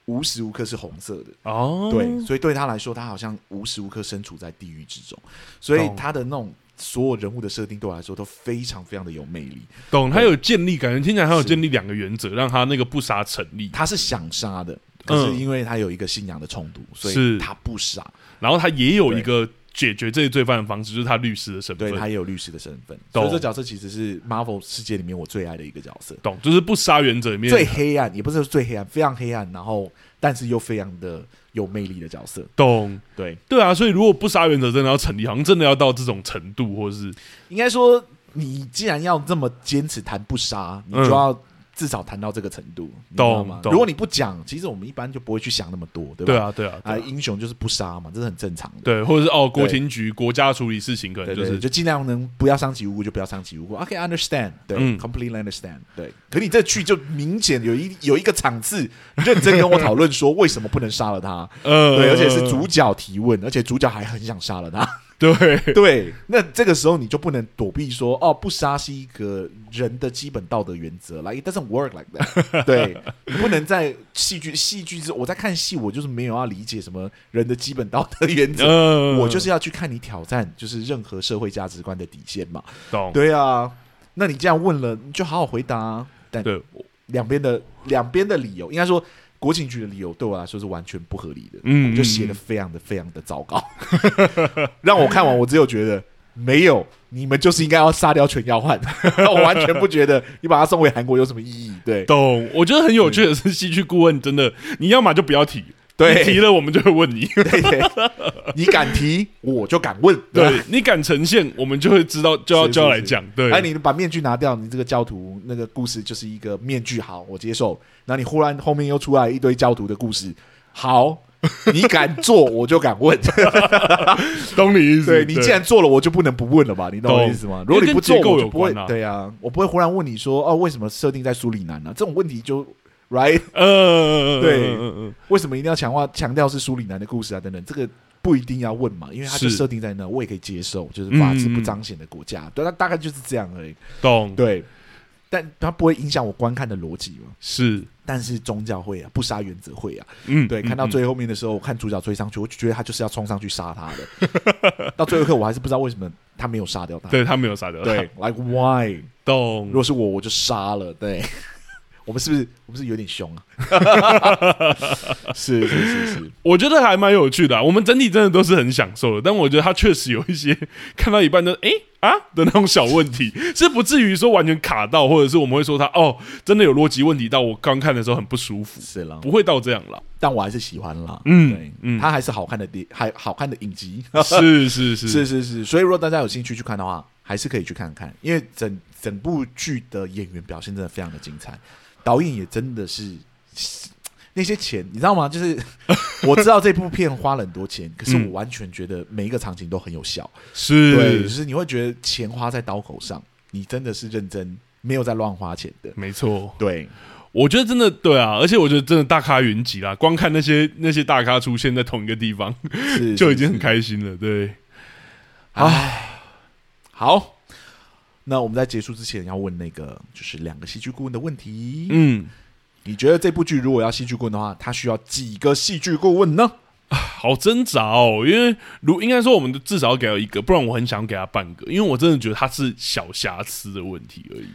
Speaker 1: 无时无刻是红色的。
Speaker 2: 哦，
Speaker 1: 对，所以对他来说，他好像无时无刻身处在地狱之中，所以他的那种所有人物的设定对我来说都非常非常的有魅力。
Speaker 2: 懂，他有建立，感觉听起来他有建立两个原则，让他那个不杀成立。
Speaker 1: 他是想杀的，可是因为他有一个信仰的冲突，所以他不杀。
Speaker 2: 然后他也有一个解决这些罪犯的方式，就是他律师的身份，
Speaker 1: 对，他也有律师的身份。所以这角色其实是 Marvel 世界里面我最爱的一个角色。
Speaker 2: 懂，就是不杀原则里面
Speaker 1: 最黑暗，也不是最黑暗，非常黑暗，然后。但是又非常的有魅力的角色，
Speaker 2: 懂？
Speaker 1: 对
Speaker 2: 对啊，所以如果不杀原则真的要成立，好像真的要到这种程度，或者是
Speaker 1: 应该说，你既然要这么坚持谈不杀，你就要。至少谈到这个程度，你知道吗？如果你不讲，其实我们一般就不会去想那么多，对吧？
Speaker 2: 对啊，对啊，
Speaker 1: 啊，英雄就是不杀嘛，这是很正常的。
Speaker 2: 对，或者是哦，国情局国家处理事情，可能就是
Speaker 1: 就尽量能不要伤及无辜就不要伤及无辜。OK，understand，对，completely understand，对。可你这剧就明显有一有一个场次认真跟我讨论说为什么不能杀了他，
Speaker 2: 呃，
Speaker 1: 对，而且是主角提问，而且主角还很想杀了他。
Speaker 2: 对
Speaker 1: 对，那这个时候你就不能躲避说哦，不杀是一个人的基本道德原则，like it doesn't work like that。对，你不能在戏剧戏剧之，我在看戏，我就是没有要理解什么人的基本道德原则，
Speaker 2: 呃、
Speaker 1: 我就是要去看你挑战，就是任何社会价值观的底线嘛。
Speaker 2: 懂？
Speaker 1: 对啊，那你这样问了，你就好好回答。但对两边的两边的理由，应该说。国情局的理由对我来说是完全不合理的，
Speaker 2: 嗯，
Speaker 1: 就写的非常的非常的糟糕，让我看完我只有觉得没有，你们就是应该要杀掉全要焕，我完全不觉得你把他送回韩国有什么意义。对，
Speaker 2: 懂。我觉得很有趣的是，戏剧顾问真的，你要么就不要提。对，提了我们就会问你，
Speaker 1: 对对，你敢提我就敢问，
Speaker 2: 对，对你敢呈现我们就会知道就要就要来讲，对。
Speaker 1: 哎，你把面具拿掉，你这个教徒那个故事就是一个面具，好，我接受。然后你忽然后面又出来一堆教徒的故事，好，你敢做我就敢问，
Speaker 2: 懂你意思？
Speaker 1: 对，你既然做了，我就不能不问了吧？你懂我意思吗？如果你不做，我就不会。对啊，我不会忽然问你说，哦，为什么设定在苏里南呢？这种问题就。Right，
Speaker 2: 呃，
Speaker 1: 对，为什么一定要强化强调是苏里南的故事啊？等等，这个不一定要问嘛，因为它就设定在那，我也可以接受，就是法治不彰显的国家，对，它大概就是这样而已。
Speaker 2: 懂，
Speaker 1: 对，但它不会影响我观看的逻辑嘛？
Speaker 2: 是，
Speaker 1: 但是宗教会啊，不杀原则会啊，
Speaker 2: 嗯，
Speaker 1: 对，看到最后面的时候，我看主角追上去，我就觉得他就是要冲上去杀他的，到最后一刻我还是不知道为什么他没有杀掉他，
Speaker 2: 对他没有杀掉他，
Speaker 1: 对，Like why？
Speaker 2: 懂，
Speaker 1: 如果是我，我就杀了，对。我们是不是我们是有点凶啊？是是是是，
Speaker 2: 我觉得还蛮有趣的、啊。我们整体真的都是很享受的，但我觉得他确实有一些 看到一半的哎、欸、啊的那种小问题，是不至于说完全卡到，或者是我们会说他哦真的有逻辑问题到我刚看的时候很不舒服，
Speaker 1: 是了，
Speaker 2: 不会到这样了。
Speaker 1: 但我还是喜欢啦，
Speaker 2: 嗯，
Speaker 1: 对，嗯，他还是好看的电，还好看的影集，
Speaker 2: 是是是
Speaker 1: 是是是。所以如果大家有兴趣去看的话，还是可以去看看，因为整整部剧的演员表现真的非常的精彩。导演也真的是那些钱，你知道吗？就是我知道这部片花了很多钱，可是我完全觉得每一个场景都很有效。
Speaker 2: 是，
Speaker 1: 对，就是你会觉得钱花在刀口上，你真的是认真，没有在乱花钱的。
Speaker 2: 没错，
Speaker 1: 对，
Speaker 2: 我觉得真的对啊，而且我觉得真的大咖云集啦，光看那些那些大咖出现在同一个地方，是 就已经很开心了。对，
Speaker 1: 唉，好。那我们在结束之前要问那个，就是两个戏剧顾问的问题。
Speaker 2: 嗯，
Speaker 1: 你觉得这部剧如果要戏剧顾问的话，他需要几个戏剧顾问呢？
Speaker 2: 好挣扎哦，因为如应该说，我们至少要给了一个，不然我很想给他半个，因为我真的觉得他是小瑕疵的问题而已。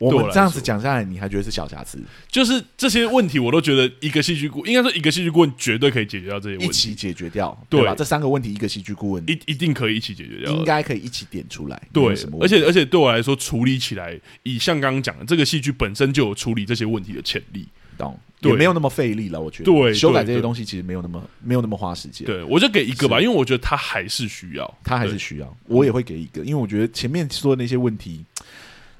Speaker 1: 我们这样子讲下来，你还觉得是小瑕疵？
Speaker 2: 就是这些问题，我都觉得一个戏剧顾应该说一个戏剧顾问绝对可以解决掉这些问题，
Speaker 1: 一起解决掉，对吧？这三个问题，一个戏剧顾问
Speaker 2: 一一定可以一起解决掉，
Speaker 1: 应该可以一起点出来。
Speaker 2: 对，而且而且对我来说，处理起来，以像刚刚讲的，这个戏剧本身就有处理这些问题的潜力，
Speaker 1: 懂？也没有那么费力了，我觉得。
Speaker 2: 对，
Speaker 1: 修改这些东西其实没有那么没有那么花时间。
Speaker 2: 对，我就给一个吧，因为我觉得他还是需要，
Speaker 1: 他还是需要，我也会给一个，因为我觉得前面说的那些问题。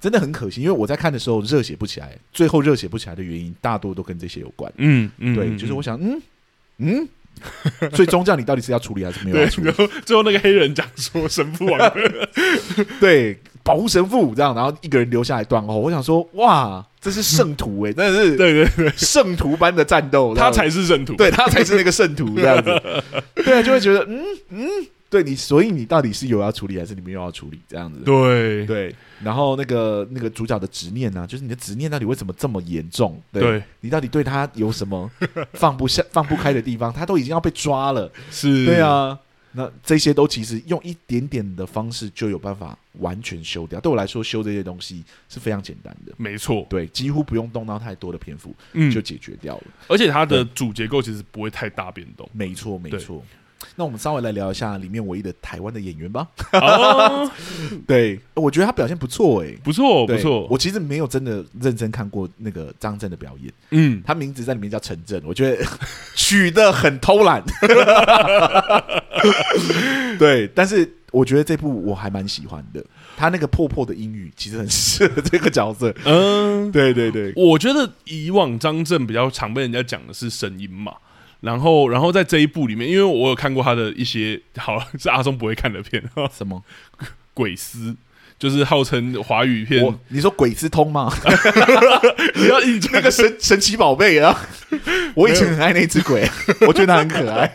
Speaker 1: 真的很可惜，因为我在看的时候热血不起来，最后热血不起来的原因大多都跟这些有关。
Speaker 2: 嗯嗯，
Speaker 1: 对，就是我想，嗯嗯，所以宗教你到底是要处理还是没有要处理？
Speaker 2: 然后最后那个黑人讲说神父啊，
Speaker 1: 对，保护神父这样，然后一个人留下来断后。我想说，哇，这是圣徒哎、欸，真的是
Speaker 2: 对对对，
Speaker 1: 圣徒般的战斗，
Speaker 2: 他才是圣徒，
Speaker 1: 对他才是那个圣徒这样子。对啊，就会觉得，嗯嗯。对你，所以你到底是有要处理还是你没有要处理？这样子，
Speaker 2: 对
Speaker 1: 对。然后那个那个主角的执念呢、啊，就是你的执念到底为什么这么严重？对，
Speaker 2: 对
Speaker 1: 你到底对他有什么放不下、放不开的地方？他都已经要被抓了，
Speaker 2: 是，
Speaker 1: 对啊。那这些都其实用一点点的方式就有办法完全修掉。对我来说，修这些东西是非常简单的，
Speaker 2: 没错。
Speaker 1: 对，几乎不用动到太多的篇幅，
Speaker 2: 嗯，
Speaker 1: 就解决掉了。
Speaker 2: 而且它的主结构其实不会太大变动。
Speaker 1: 没错，没错。那我们稍微来聊一下里面唯一的台湾的演员吧。
Speaker 2: 哦，
Speaker 1: 对，我觉得他表现不错，哎，
Speaker 2: 不错，不错。
Speaker 1: 我其实没有真的认真看过那个张震的表演。
Speaker 2: 嗯，
Speaker 1: 他名字在里面叫陈震，我觉得取得很偷懒。对，但是我觉得这部我还蛮喜欢的。他那个破破的英语其实很适合这个角色。
Speaker 2: 嗯，
Speaker 1: 对对对。
Speaker 2: 我觉得以往张震比较常被人家讲的是声音嘛。然后，然后在这一部里面，因为我有看过他的一些，好是阿松不会看的片，
Speaker 1: 什么
Speaker 2: 鬼丝，就是号称华语片。
Speaker 1: 你说鬼丝通吗？
Speaker 2: 你要印
Speaker 1: 那个神神奇宝贝啊！我以前很爱那只鬼，我觉得它很可爱。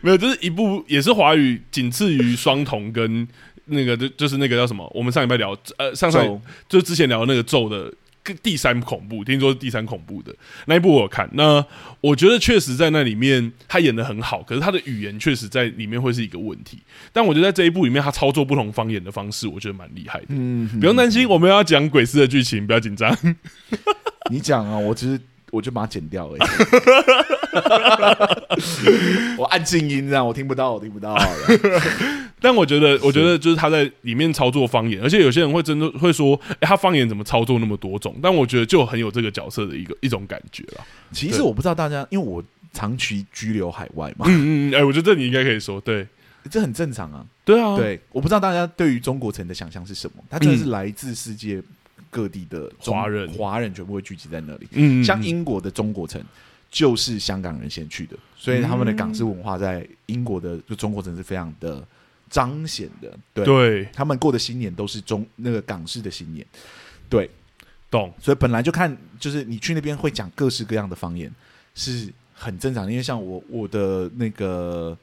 Speaker 2: 没有，就是一部也是华语，仅次于双瞳跟那个就就是那个叫什么？我们上礼拜聊呃上上就之前聊那个咒的。第三恐怖，听说是第三恐怖的那一部我有看，那我觉得确实在那里面他演的很好，可是他的语言确实在里面会是一个问题。但我觉得在这一部里面，他操作不同方言的方式，我觉得蛮厉害的。嗯，不用担心，我们要讲鬼师的剧情，不要紧张。
Speaker 1: 你讲啊，我其实我就把它剪掉而已。我按静音这样，我听不到，我听不到。
Speaker 2: 但我觉得，我觉得就是他在里面操作方言，而且有些人会真的会说，哎、欸，他方言怎么操作那么多种？但我觉得就很有这个角色的一个一种感觉了。
Speaker 1: 其实我不知道大家，因为我长期居留海外嘛。
Speaker 2: 嗯嗯，哎、欸，我觉得这你应该可以说，对，
Speaker 1: 这很正常啊。
Speaker 2: 对啊，
Speaker 1: 对，我不知道大家对于中国城的想象是什么？他真的是来自世界各地的
Speaker 2: 华人，
Speaker 1: 华人全部会聚集在那里。
Speaker 2: 嗯，
Speaker 1: 像英国的中国城。就是香港人先去的，所以他们的港式文化在英国的就中国城是非常的彰显的。对，
Speaker 2: 对
Speaker 1: 他们过的新年都是中那个港式的新年。对，
Speaker 2: 懂。
Speaker 1: 所以本来就看，就是你去那边会讲各式各样的方言是很正常的。因为像我我的那个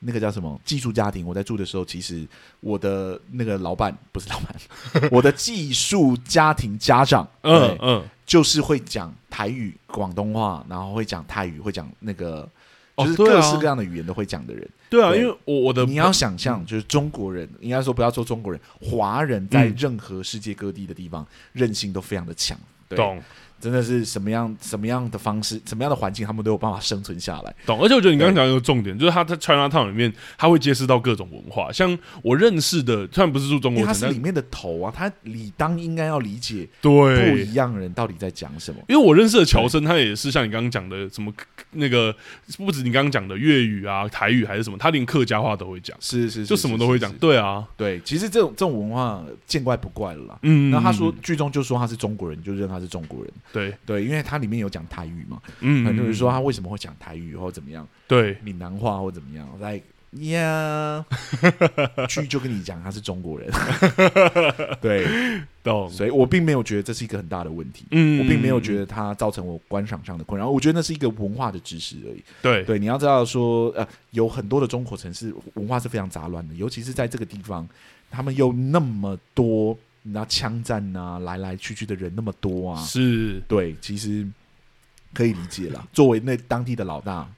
Speaker 1: 那个叫什么寄宿家庭，我在住的时候，其实我的那个老板不是老板，我的寄宿家庭家长，嗯嗯。就是会讲台语、广东话，然后会讲泰语，会讲那个，就是各式各样的语言都会讲的人。
Speaker 2: 对啊，因为我我的
Speaker 1: 你要想象，就是中国人，应该说不要说中国人，华人在任何世界各地的地方，韧性都非常的强。
Speaker 2: 懂。
Speaker 1: 真的是什么样什么样的方式，什么样的环境，他们都有办法生存下来。
Speaker 2: 懂，而且我觉得你刚刚讲一个重点，就是他在 China Town 里面，他会接触到各种文化。像我认识的，虽然不是住中国，
Speaker 1: 他是里面的头啊，他理当应该要理解
Speaker 2: 对
Speaker 1: 不一样人到底在讲什么。
Speaker 2: 因为我认识的乔生，他也是像你刚刚讲的什么那个，不止你刚刚讲的粤语啊、台语还是什么，他连客家话都会讲，
Speaker 1: 是是，是，
Speaker 2: 就什么都会讲。对啊，
Speaker 1: 对，其实这种这种文化见怪不怪了啦。嗯，那他说剧中就说他是中国人，就认他是中国人。
Speaker 2: 对
Speaker 1: 对，因为。它里面有讲台语嘛？
Speaker 2: 嗯，
Speaker 1: 很多人说他为什么会讲台语或怎么样？
Speaker 2: 对，
Speaker 1: 闽南话或怎么样？来呀，去就跟你讲他是中国人，对，
Speaker 2: 懂。
Speaker 1: 所以我并没有觉得这是一个很大的问题，嗯，我并没有觉得它造成我观赏上的困扰。我觉得那是一个文化的知识而已。
Speaker 2: 对，
Speaker 1: 对，你要知道说，呃，有很多的中国城市文化是非常杂乱的，尤其是在这个地方，他们又那么多。那枪战啊，来来去去的人那么多啊，
Speaker 2: 是
Speaker 1: 对，其实可以理解了。作为那当地的老大，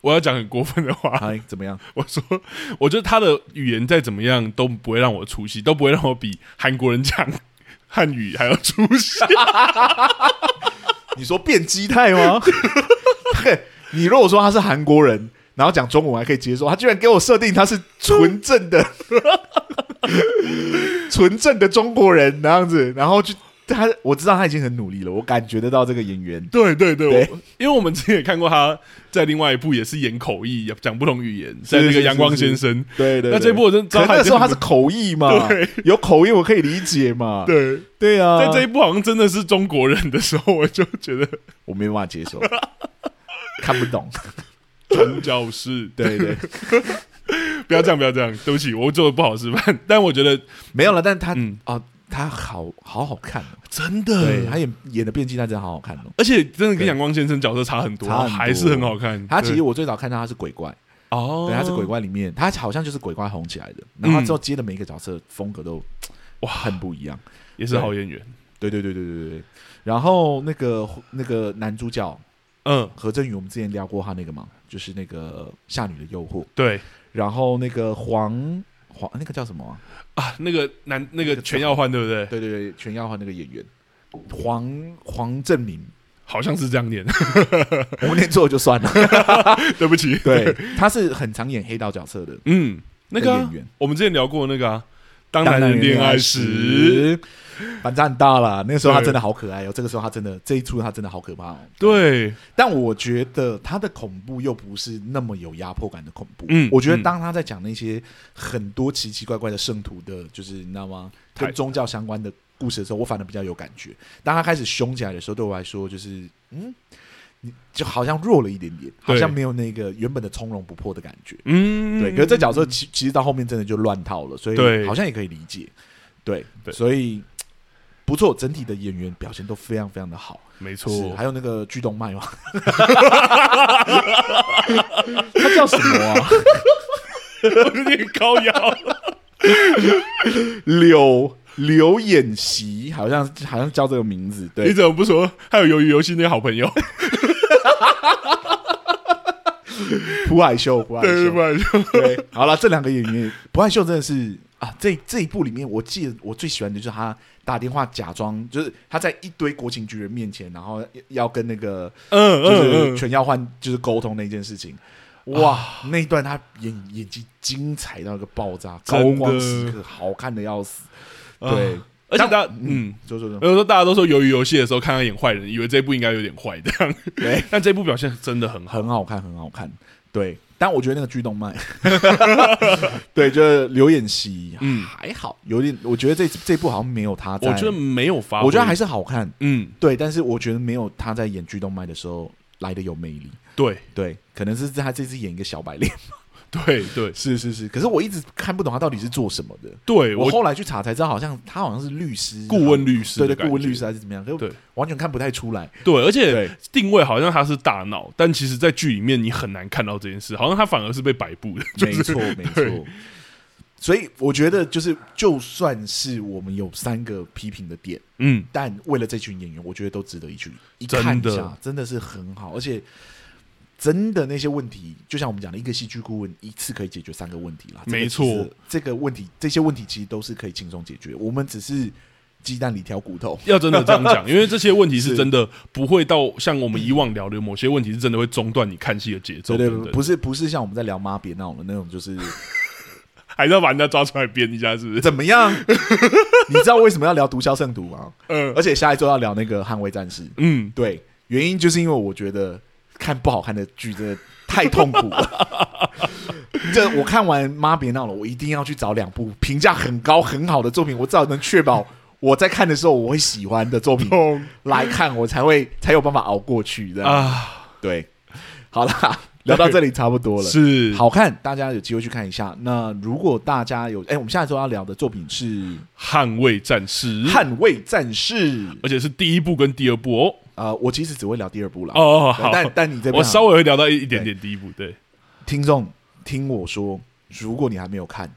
Speaker 2: 我要讲很过分的话，
Speaker 1: 哎，怎么样？
Speaker 2: 我说，我觉得他的语言再怎么样都不会让我出戏，都不会让我比韩国人讲汉语还要出戏。
Speaker 1: 你说变基态吗？嘿，你如果说他是韩国人，然后讲中文还可以接受，他居然给我设定他是纯正的。纯正的中国人那样子，然后就他，我知道他已经很努力了，我感觉得到这个演员。
Speaker 2: 对对对，对因为我们之前也看过他在另外一部也是演口译，讲不同语言，在那个阳光先生。
Speaker 1: 对，对对，
Speaker 2: 那这部我真知道他，那
Speaker 1: 时候他是口译嘛，对，有口译我可以理解嘛。
Speaker 2: 对
Speaker 1: 对啊，
Speaker 2: 在这一部好像真的是中国人的时候，我就觉得
Speaker 1: 我没办法接受，看不懂。
Speaker 2: 传教士，
Speaker 1: 对 对。
Speaker 2: 不要这样，不要这样，对不起，我做的不好示范。但我觉得
Speaker 1: 没有了，但他嗯。啊，他好好好看哦，
Speaker 2: 真的，
Speaker 1: 对他演演的变基，他真的好好看哦，
Speaker 2: 而且真的跟阳光先生角色差很多，差还是很好看。
Speaker 1: 他其实我最早看到他是鬼怪。
Speaker 2: 哦，
Speaker 1: 对，他是鬼怪里面，他好像就是鬼怪红起来的，然后之后接的每一个角色风格都哇。很不一样，
Speaker 2: 也是好演员。
Speaker 1: 对对对对对对，然后那个那个男主角，嗯，何振宇，我们之前聊过他那个嘛，就是那个《夏女的诱惑》，
Speaker 2: 对。
Speaker 1: 然后那个黄黄那个叫什么啊？
Speaker 2: 啊那个男那个全耀焕对不对？
Speaker 1: 对对对，全耀焕那个演员黄黄正明
Speaker 2: 好像是这样念，
Speaker 1: 我们念错就算了，
Speaker 2: 对不起。
Speaker 1: 对，他是很常演黑道角色的，
Speaker 2: 嗯，那个演员，我们之前聊过那个啊，当男人恋爱时。
Speaker 1: 反正很大了，那个时候他真的好可爱哦。这个时候他真的这一出他真的好可怕哦。
Speaker 2: 对，
Speaker 1: 但我觉得他的恐怖又不是那么有压迫感的恐怖。
Speaker 2: 嗯，
Speaker 1: 我觉得当他在讲那些很多奇奇怪怪的圣徒的，就是你知道吗？跟宗教相关的故事的时候，我反而比较有感觉。当他开始凶起来的时候，对我来说就是嗯，你就好像弱了一点点，好像没有那个原本的从容不迫的感觉。
Speaker 2: 嗯，
Speaker 1: 对。可是这角色其其实到后面真的就乱套了，所以好像也可以理解。对，对，所以。不错，整体的演员表现都非常非常的好，
Speaker 2: 没错。
Speaker 1: 还有那个剧动脉嘛，他叫什么啊？
Speaker 2: 有点高腰。
Speaker 1: 柳柳演习，好像好像叫这个名字。对，
Speaker 2: 你怎么不说？还有鱿鱼游戏那好朋友，
Speaker 1: 朴海秀，朴海秀，
Speaker 2: 朴海秀。
Speaker 1: 对，好了，这两个演员，朴海秀真的是啊，这这一部里面，我记得我最喜欢的就是他。打电话假装就是他在一堆国情局人面前，然后要跟那个
Speaker 2: 嗯
Speaker 1: 就是全耀焕就是沟通那件事情。哇，那一段他演演技精彩到一个爆炸，高光时刻，好看的要死。对，
Speaker 2: 而且大家嗯，
Speaker 1: 就说说，
Speaker 2: 比如说大家都说鱿鱼游戏的时候看他演坏人，以为这部应该有点坏这样。
Speaker 1: 对，
Speaker 2: 但这部表现真的很
Speaker 1: 很好看，很好看。对，但我觉得那个剧动脉，对，就是刘演熙，嗯，还好，有点，我觉得这这部好像没有他在，
Speaker 2: 我觉得没有发，
Speaker 1: 我觉得还是好看，
Speaker 2: 嗯，
Speaker 1: 对，但是我觉得没有他在演剧动脉的时候来的有魅力，
Speaker 2: 对。
Speaker 1: 对，可能是他这次演一个小白脸。
Speaker 2: 对对
Speaker 1: 是是是，可是我一直看不懂他到底是做什么的。
Speaker 2: 对
Speaker 1: 我后来去查才知道，好像他好像是律师、
Speaker 2: 顾问律师，
Speaker 1: 对对，顾问律师还是怎么样？对，完全看不太出来。
Speaker 2: 对，而且定位好像他是大脑，但其实，在剧里面你很难看到这件事，好像他反而是被摆布的。
Speaker 1: 没错没错。所以我觉得，就是就算是我们有三个批评的点，嗯，但为了这群演员，我觉得都值得一去一看一下，真的是很好，而且。真的那些问题，就像我们讲的，一个戏剧顾问一次可以解决三个问题啦。
Speaker 2: 没错，
Speaker 1: 这个问题，这些问题其实都是可以轻松解决。我们只是鸡蛋里挑骨头。
Speaker 2: 要真的这样讲，因为这些问题是 真的不会到像我们以往聊的某些问题，是真的会中断你看戏的节奏。
Speaker 1: 对对，不是不是像我们在聊妈别闹了那种，就是
Speaker 2: 还是要把人家抓出来编一下，是不是？
Speaker 1: 怎么样？你知道为什么要聊毒枭圣徒吗？嗯，而且下一周要聊那个捍卫战士。嗯，对，原因就是因为我觉得。看不好看的剧真的太痛苦了。这我看完《妈别闹了》，我一定要去找两部评价很高很好的作品，我至少能确保我在看的时候我会喜欢的作品来看，我才会才有办法熬过去。这样啊，对，好啦，聊到这里差不多了。
Speaker 2: 是
Speaker 1: 好看，大家有机会去看一下。那如果大家有，哎、欸，我们下一周要聊的作品是《
Speaker 2: 捍卫战士》，
Speaker 1: 捍卫战士，
Speaker 2: 而且是第一部跟第二部哦。
Speaker 1: 呃，我其实只会聊第二部了。
Speaker 2: 哦，好，
Speaker 1: 但但你这边
Speaker 2: 我稍微会聊到一一点点第一部。对，
Speaker 1: 听众听我说，如果你还没有看，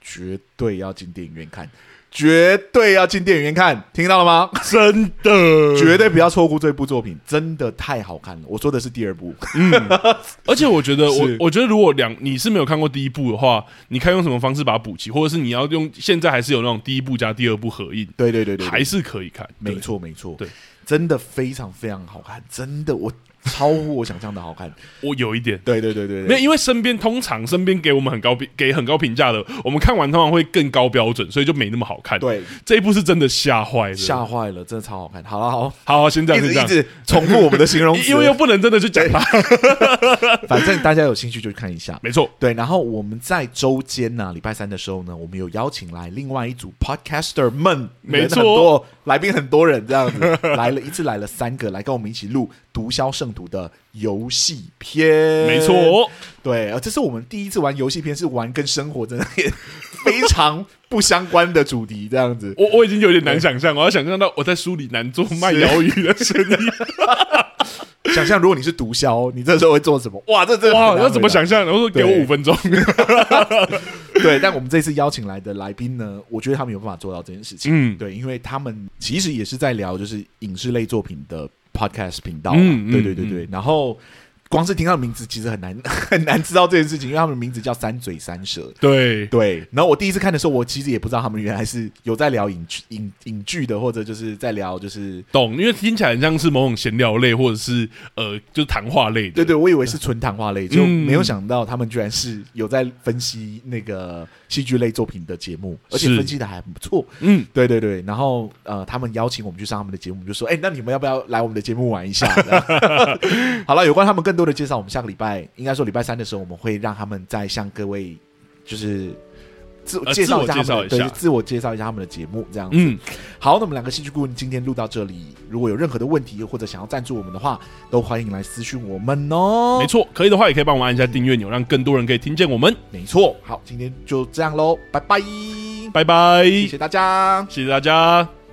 Speaker 1: 绝对要进电影院看，绝对要进电影院看，听到了吗？
Speaker 2: 真的，
Speaker 1: 绝对不要错过这部作品，真的太好看了。我说的是第二部，
Speaker 2: 嗯，而且我觉得，我我觉得如果两你是没有看过第一部的话，你看用什么方式把它补齐，或者是你要用现在还是有那种第一部加第二部合印，
Speaker 1: 对对对对，
Speaker 2: 还是可以看，
Speaker 1: 没错没错，对。真的非常非常好看，真的我超乎我想象的好看。
Speaker 2: 我有一点，
Speaker 1: 对对对对，
Speaker 2: 没有，因为身边通常身边给我们很高评给很高评价的，我们看完通常会更高标准，所以就没那么好看。
Speaker 1: 对，
Speaker 2: 这一部是真的吓坏了，
Speaker 1: 吓坏了，真的超好看。好了，好，
Speaker 2: 好，好，先这样，
Speaker 1: 一直一直重复我们的形容词，
Speaker 2: 因为又不能真的去讲它。
Speaker 1: 反正大家有兴趣就去看一下，
Speaker 2: 没错。
Speaker 1: 对，然后我们在周间呢，礼拜三的时候呢，我们有邀请来另外一组 Podcaster 们，
Speaker 2: 没错，
Speaker 1: 来宾很多人这样子来了一次来了三个，来跟我们一起录《毒枭圣徒》的游戏篇，
Speaker 2: 没错。
Speaker 1: 对，这是我们第一次玩游戏篇，是玩跟生活真的 非常不相关的主题，这样子。
Speaker 2: 我我已经有点难想象，我要想象到我在书里难做卖鱿鱼的声音。
Speaker 1: 想象如果你是毒枭，你这时候会做什么？哇，这这
Speaker 2: 哇，要怎么想象？然后说给我五分钟。
Speaker 1: 对，但我们这次邀请来的来宾呢，我觉得他们有办法做到这件事情。嗯，对，因为他们其实也是在聊就是影视类作品的 podcast 频道。嗯，对对对对，然后。光是听他的名字，其实很难 很难知道这件事情，因为他们名字叫三嘴三舌。
Speaker 2: 对
Speaker 1: 对。然后我第一次看的时候，我其实也不知道他们原来是有在聊影剧影影剧的，或者就是在聊就是
Speaker 2: 懂，因为听起来很像是某种闲聊类，或者是呃，就是谈话类的。
Speaker 1: 对对，我以为是纯谈话类，就没有想到他们居然是有在分析那个戏剧类作品的节目，而且分析的还不错。嗯，对对对。然后呃，他们邀请我们去上他们的节目，就说：“哎，那你们要不要来我们的节目玩一下？” 好了，有关他们更多的介绍，我们下个礼拜应该说礼拜三的时候，我们会让他们再向各位就是自我介绍一下他们的，对，自我介绍一下他们的节目，这样子。嗯，好，那我们两个戏剧顾问今天录到这里，如果有任何的问题或者想要赞助我们的话，都欢迎来私讯我们哦。
Speaker 2: 没错，可以的话也可以帮我们按一下订阅钮，让更多人可以听见我们。
Speaker 1: 没错，好，今天就这样喽，拜拜，
Speaker 2: 拜拜，
Speaker 1: 谢谢大家，
Speaker 2: 谢谢大家。